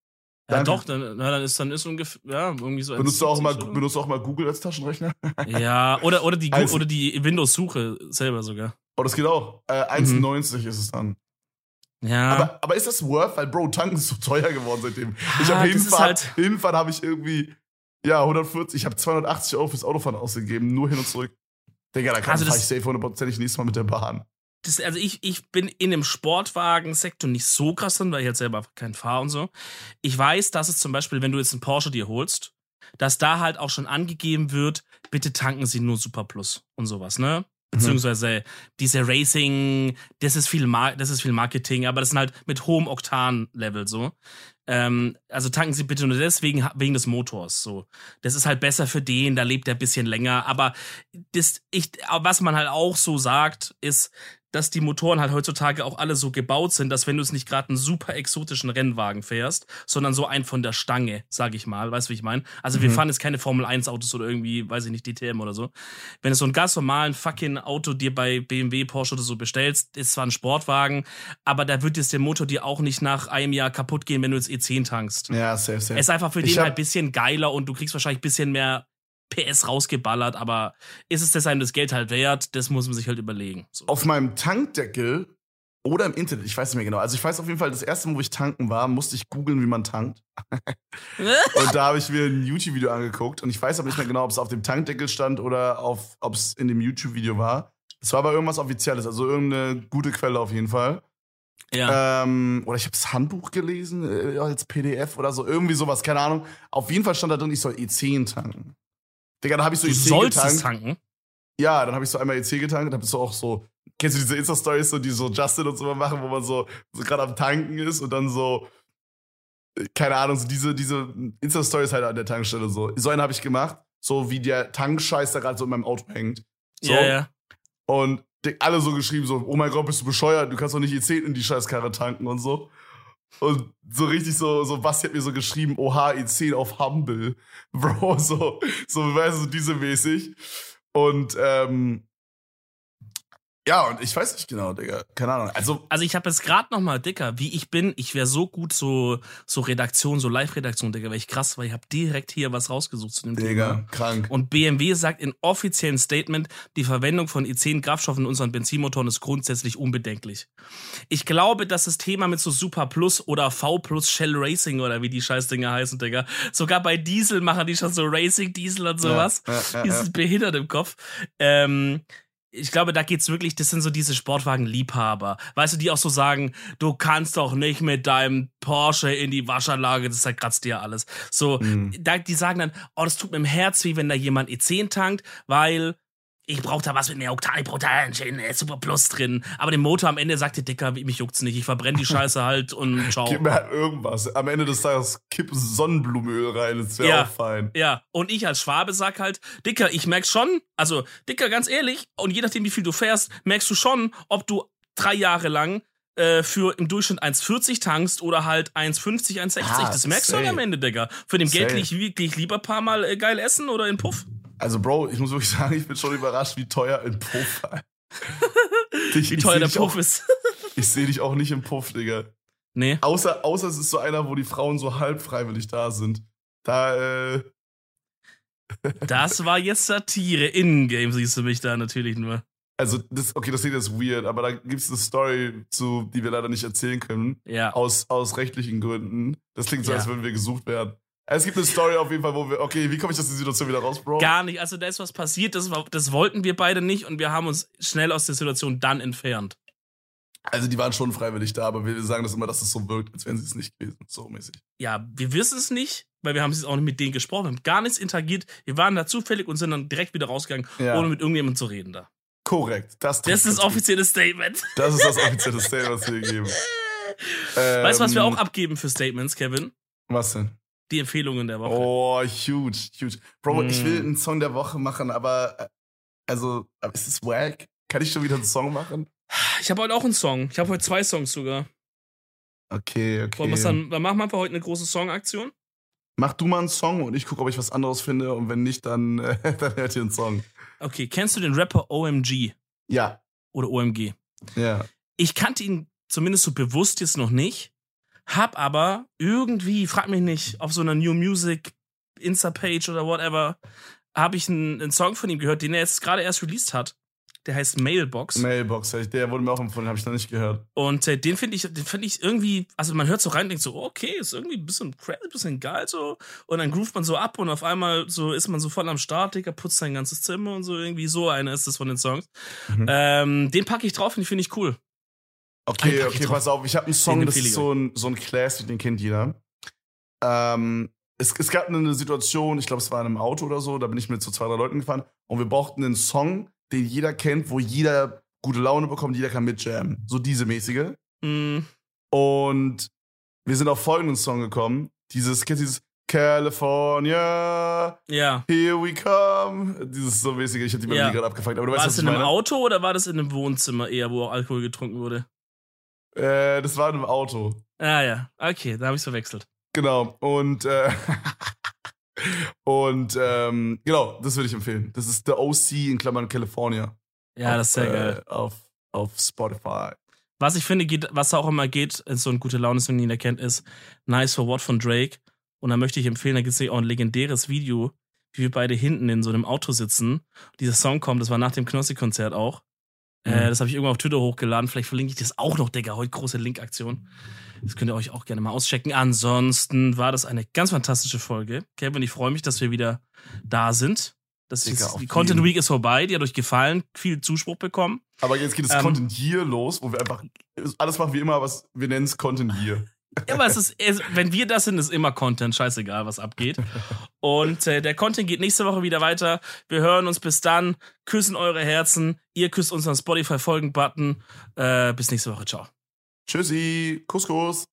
Ja Danke. doch, dann, na, dann ist dann ist ungefähr, ja, irgendwie so. Benutzt du auch 1,70 mal, benutzt du auch mal Google als Taschenrechner? Ja, oder, oder die, Also- oder die Windows-Suche selber sogar. Oh, das geht auch. Äh, 1,90 ist es dann. Ja. Aber, aber ist das worth? Weil, Bro, tanken ist so teuer geworden seitdem. Ich habe hinfahren, halt- hinfahren habe ich irgendwie, ja, 140, ich habe 280 Euro fürs Autofahren ausgegeben, nur hin und zurück. Digga, da kann Also ich safe hundertprozentig nächstes Mal mit der Bahn. Das, also ich, ich bin in dem Sportwagen-Sektor nicht so krass drin, weil ich jetzt selber einfach keinen fahre und so. Ich weiß, dass es zum Beispiel, wenn du jetzt einen Porsche dir holst, dass da halt auch schon angegeben wird, bitte tanken Sie nur Super Plus und sowas, ne? Beziehungsweise diese Racing, das ist viel, Mar das ist viel Marketing, aber das sind halt mit hohem Oktan-Level so. Ähm, also tanken Sie bitte nur deswegen wegen des Motors. So, das ist halt besser für den, da lebt er ein bisschen länger. Aber das, ich, was man halt auch so sagt, ist, dass die Motoren halt heutzutage auch alle so gebaut sind, dass wenn du es nicht gerade einen super exotischen Rennwagen fährst, sondern so einen von der Stange, sag ich mal, weißt du, wie ich meine? Also mhm. wir fahren jetzt keine Formel 1 Autos oder irgendwie, weiß ich nicht, DTM oder so. Wenn du so einen ganz normalen fucking Auto dir bei BMW, Porsche oder so bestellst, ist zwar ein Sportwagen, aber da wird jetzt der Motor dir auch nicht nach einem Jahr kaputt gehen, wenn du jetzt E10 tankst. Ja, safe, safe. Es ist einfach für ich den halt ein bisschen geiler und du kriegst wahrscheinlich ein bisschen mehr PS rausgeballert, aber ist es einem das Geld halt wert? Das muss man sich halt überlegen. So. Auf meinem Tankdeckel oder im Internet, ich weiß nicht mehr genau. Also ich weiß auf jeden Fall, das erste Mal, wo ich tanken war, musste ich googeln, wie man tankt. und da habe ich mir ein YouTube-Video angeguckt und ich weiß aber nicht mehr genau, ob es auf dem Tankdeckel stand oder ob es in dem YouTube-Video war. Es war aber irgendwas Offizielles, also irgendeine gute Quelle auf jeden Fall. Ja. Ähm, oder ich habe das Handbuch gelesen äh, als PDF oder so, irgendwie sowas, keine Ahnung. Auf jeden Fall stand da drin, ich soll E10 tanken. Digga, dann habe ich so du EC sollst getankt. Es tanken? Ja, dann habe ich so einmal EC getankt, dann bist du auch so, kennst du diese Insta-Stories, so, die so Justin und so machen, wo man so, so gerade am Tanken ist und dann so, keine Ahnung, so diese, diese Insta-Stories halt an der Tankstelle so. So einen habe ich gemacht, so wie der Tankscheiß da gerade so in meinem Auto hängt. So. Ja, ja. Und alle so geschrieben, so, oh mein Gott, bist du bescheuert, du kannst doch nicht E10 in die Scheißkarre tanken und so. Und so richtig so, so Basti hat mir so geschrieben, oha, E10 auf Humble. Bro, so, so, weißt du, diese mäßig. Und ähm, ja, und ich weiß nicht genau, Digga. Keine Ahnung. Also, also ich habe jetzt gerade noch mal, Dicker, wie ich bin, ich wäre so gut so, so Redaktion, so Live-Redaktion, Digga, wäre ich krass, weil ich habe direkt hier was rausgesucht zu dem Digga, Thema. krank. Und BMW sagt in offiziellen Statement, die Verwendung von E10-Kraftstoffen in unseren Benzinmotoren ist grundsätzlich unbedenklich. Ich glaube, dass das Thema mit so Super Plus oder V Plus Shell Racing oder wie die Scheißdinger heißen, Digga, sogar bei Diesel machen die schon so Racing Diesel und sowas. Ja, ja, ja, die sind behindert im Kopf. Ähm, ich glaube, da geht's wirklich, das sind so diese Sportwagen-Liebhaber. Weißt du, die auch so sagen, du kannst doch nicht mit deinem Porsche in die Waschanlage, das kratzt dir alles. So, mhm. da, die sagen dann, oh, das tut mir im Herz weh, wenn da jemand E10 tankt, weil ich brauche da was mit mehr Oktan, ich brauche da ein äh, Super Plus drin. Aber den Motor am Ende sagt der Dicker, mich juckt's nicht. Ich verbrenne die Scheiße halt und ciao. Gib mir halt irgendwas. Am Ende des Tages kipp Sonnenblumenöl rein, das wäre ja, auch fein. Ja, und ich als Schwabe sag halt, Dicker, ich merk schon, also Dicker, ganz ehrlich, und je nachdem, wie viel du fährst, merkst du schon, ob du drei Jahre lang äh, für im Durchschnitt 1,40 tankst oder halt 1,50, 1,60. Ah, das merkst safe. du am Ende, Digga. Für den Geld ich wirklich lieber paar Mal äh, geil essen oder in Puff. Also, Bro, ich muss wirklich sagen, ich bin schon überrascht, wie teuer ein Puff dich, Wie teuer der Puff auch, ist. ich sehe dich auch nicht im Puff, Digga. Nee. Außer, außer es ist so einer, wo die Frauen so halb freiwillig da sind. Da, äh. das war jetzt Satire. In-game siehst du mich da natürlich nur. Also, das, okay, das ist weird, aber da gibt es eine Story zu, die wir leider nicht erzählen können. Ja. Aus, aus rechtlichen Gründen. Das klingt so, ja. als würden wir gesucht werden. Es gibt eine Story auf jeden Fall, wo wir. Okay, wie komme ich aus der Situation wieder raus, Bro? Gar nicht. Also da ist was passiert, das, war, das wollten wir beide nicht und wir haben uns schnell aus der Situation dann entfernt. Also die waren schon freiwillig da, aber wir sagen das immer, dass es so wirkt, als wären sie es nicht gewesen. So mäßig. Ja, wir wissen es nicht, weil wir haben es auch nicht mit denen gesprochen, wir haben gar nichts interagiert. Wir waren da zufällig und sind dann direkt wieder rausgegangen, ja. ohne mit irgendjemandem zu reden da. Korrekt. Das, das ist das offizielle Statement. Das ist das offizielle Statement, was wir geben. weißt du, was wir ähm, auch abgeben für Statements, Kevin? Was denn? Die Empfehlungen der Woche. Oh, huge, huge. Bro, mm. ich will einen Song der Woche machen, aber äh, also, ist es wack? Kann ich schon wieder einen Song machen? Ich habe heute auch einen Song. Ich habe heute zwei Songs sogar. Okay, okay. Wollen dann, dann machen wir einfach heute eine große Songaktion. Mach du mal einen Song und ich gucke, ob ich was anderes finde und wenn nicht, dann, äh, dann hört ihr einen Song. Okay, kennst du den Rapper OMG? Ja. Oder OMG? Ja. Ich kannte ihn zumindest so bewusst jetzt noch nicht. Hab aber irgendwie, frag mich nicht, auf so einer New Music Insta-Page oder whatever, habe ich einen, einen, Song von ihm gehört, den er jetzt gerade erst released hat. Der heißt Mailbox. Mailbox, der wurde mir auch empfohlen, habe ich noch nicht gehört. Und äh, den finde ich, den finde ich irgendwie, also man hört so rein und denkt so, okay, ist irgendwie ein bisschen crazy, ein bisschen geil so. Und dann groovt man so ab und auf einmal so ist man so voll am Start, Digga, putzt sein ganzes Zimmer und so irgendwie so einer ist das von den Songs. Mhm. Ähm, den packe ich drauf und den finde ich cool. Okay, okay, pass auf, ich habe einen Song, das ist so ein, so ein Classic, den kennt jeder. Ähm, es, es gab eine Situation, ich glaube, es war in einem Auto oder so, da bin ich mit so zwei, drei Leuten gefahren und wir brauchten einen Song, den jeder kennt, wo jeder gute Laune bekommt, jeder kann mitjammen. So diese mäßige. Mm, Und wir sind auf folgenden Song gekommen. Dieses, kennst du dieses California, ja. here we come. Dieses so mäßige, ich hab die Melodie Ja. gerade abgefangen, aber du War weißt, das in einem. Auto oder war das in einem Wohnzimmer eher, wo auch Alkohol getrunken wurde? Äh, das war in einem Auto. Ah ja, okay, da habe ich verwechselt. Genau. Und, äh, und ähm, genau, das würde ich empfehlen. Das ist The OC in Klammern California. Ja, auf, das ist sehr äh, geil. Auf, auf Spotify. Was ich finde, geht, was auch immer geht, ist so ein gute Laune-Song, den jeder kennt, ist Nice for What von Drake. Und da möchte ich empfehlen, da gibt es auch ein legendäres Video, wie wir beide hinten in so einem Auto sitzen. Dieser Song kommt, das war nach dem Knossi-Konzert auch. Äh, Mhm. das habe ich irgendwann auf Twitter hochgeladen. Vielleicht verlinke ich das auch noch, Digga. Heute große Link-Aktion. Das könnt ihr euch auch gerne mal auschecken. Ansonsten war das eine ganz fantastische Folge. Kevin, ich freue mich, dass wir wieder da sind. Das Digga, ist, die Content. Week ist vorbei, die hat euch gefallen, viel Zuspruch bekommen. Aber jetzt geht es Ähm, Content hier los, wo wir einfach alles machen wie immer, was wir nennen es Content hier. Ja, aber es ist, es, wenn wir das sind, ist immer Content, scheißegal, was abgeht. Und äh, der Content geht nächste Woche wieder weiter. Wir hören uns bis dann, küssen eure Herzen, ihr küsst unseren Spotify-Folgen-Button. Äh, bis nächste Woche, ciao. Tschüssi, Kuss, Kuss.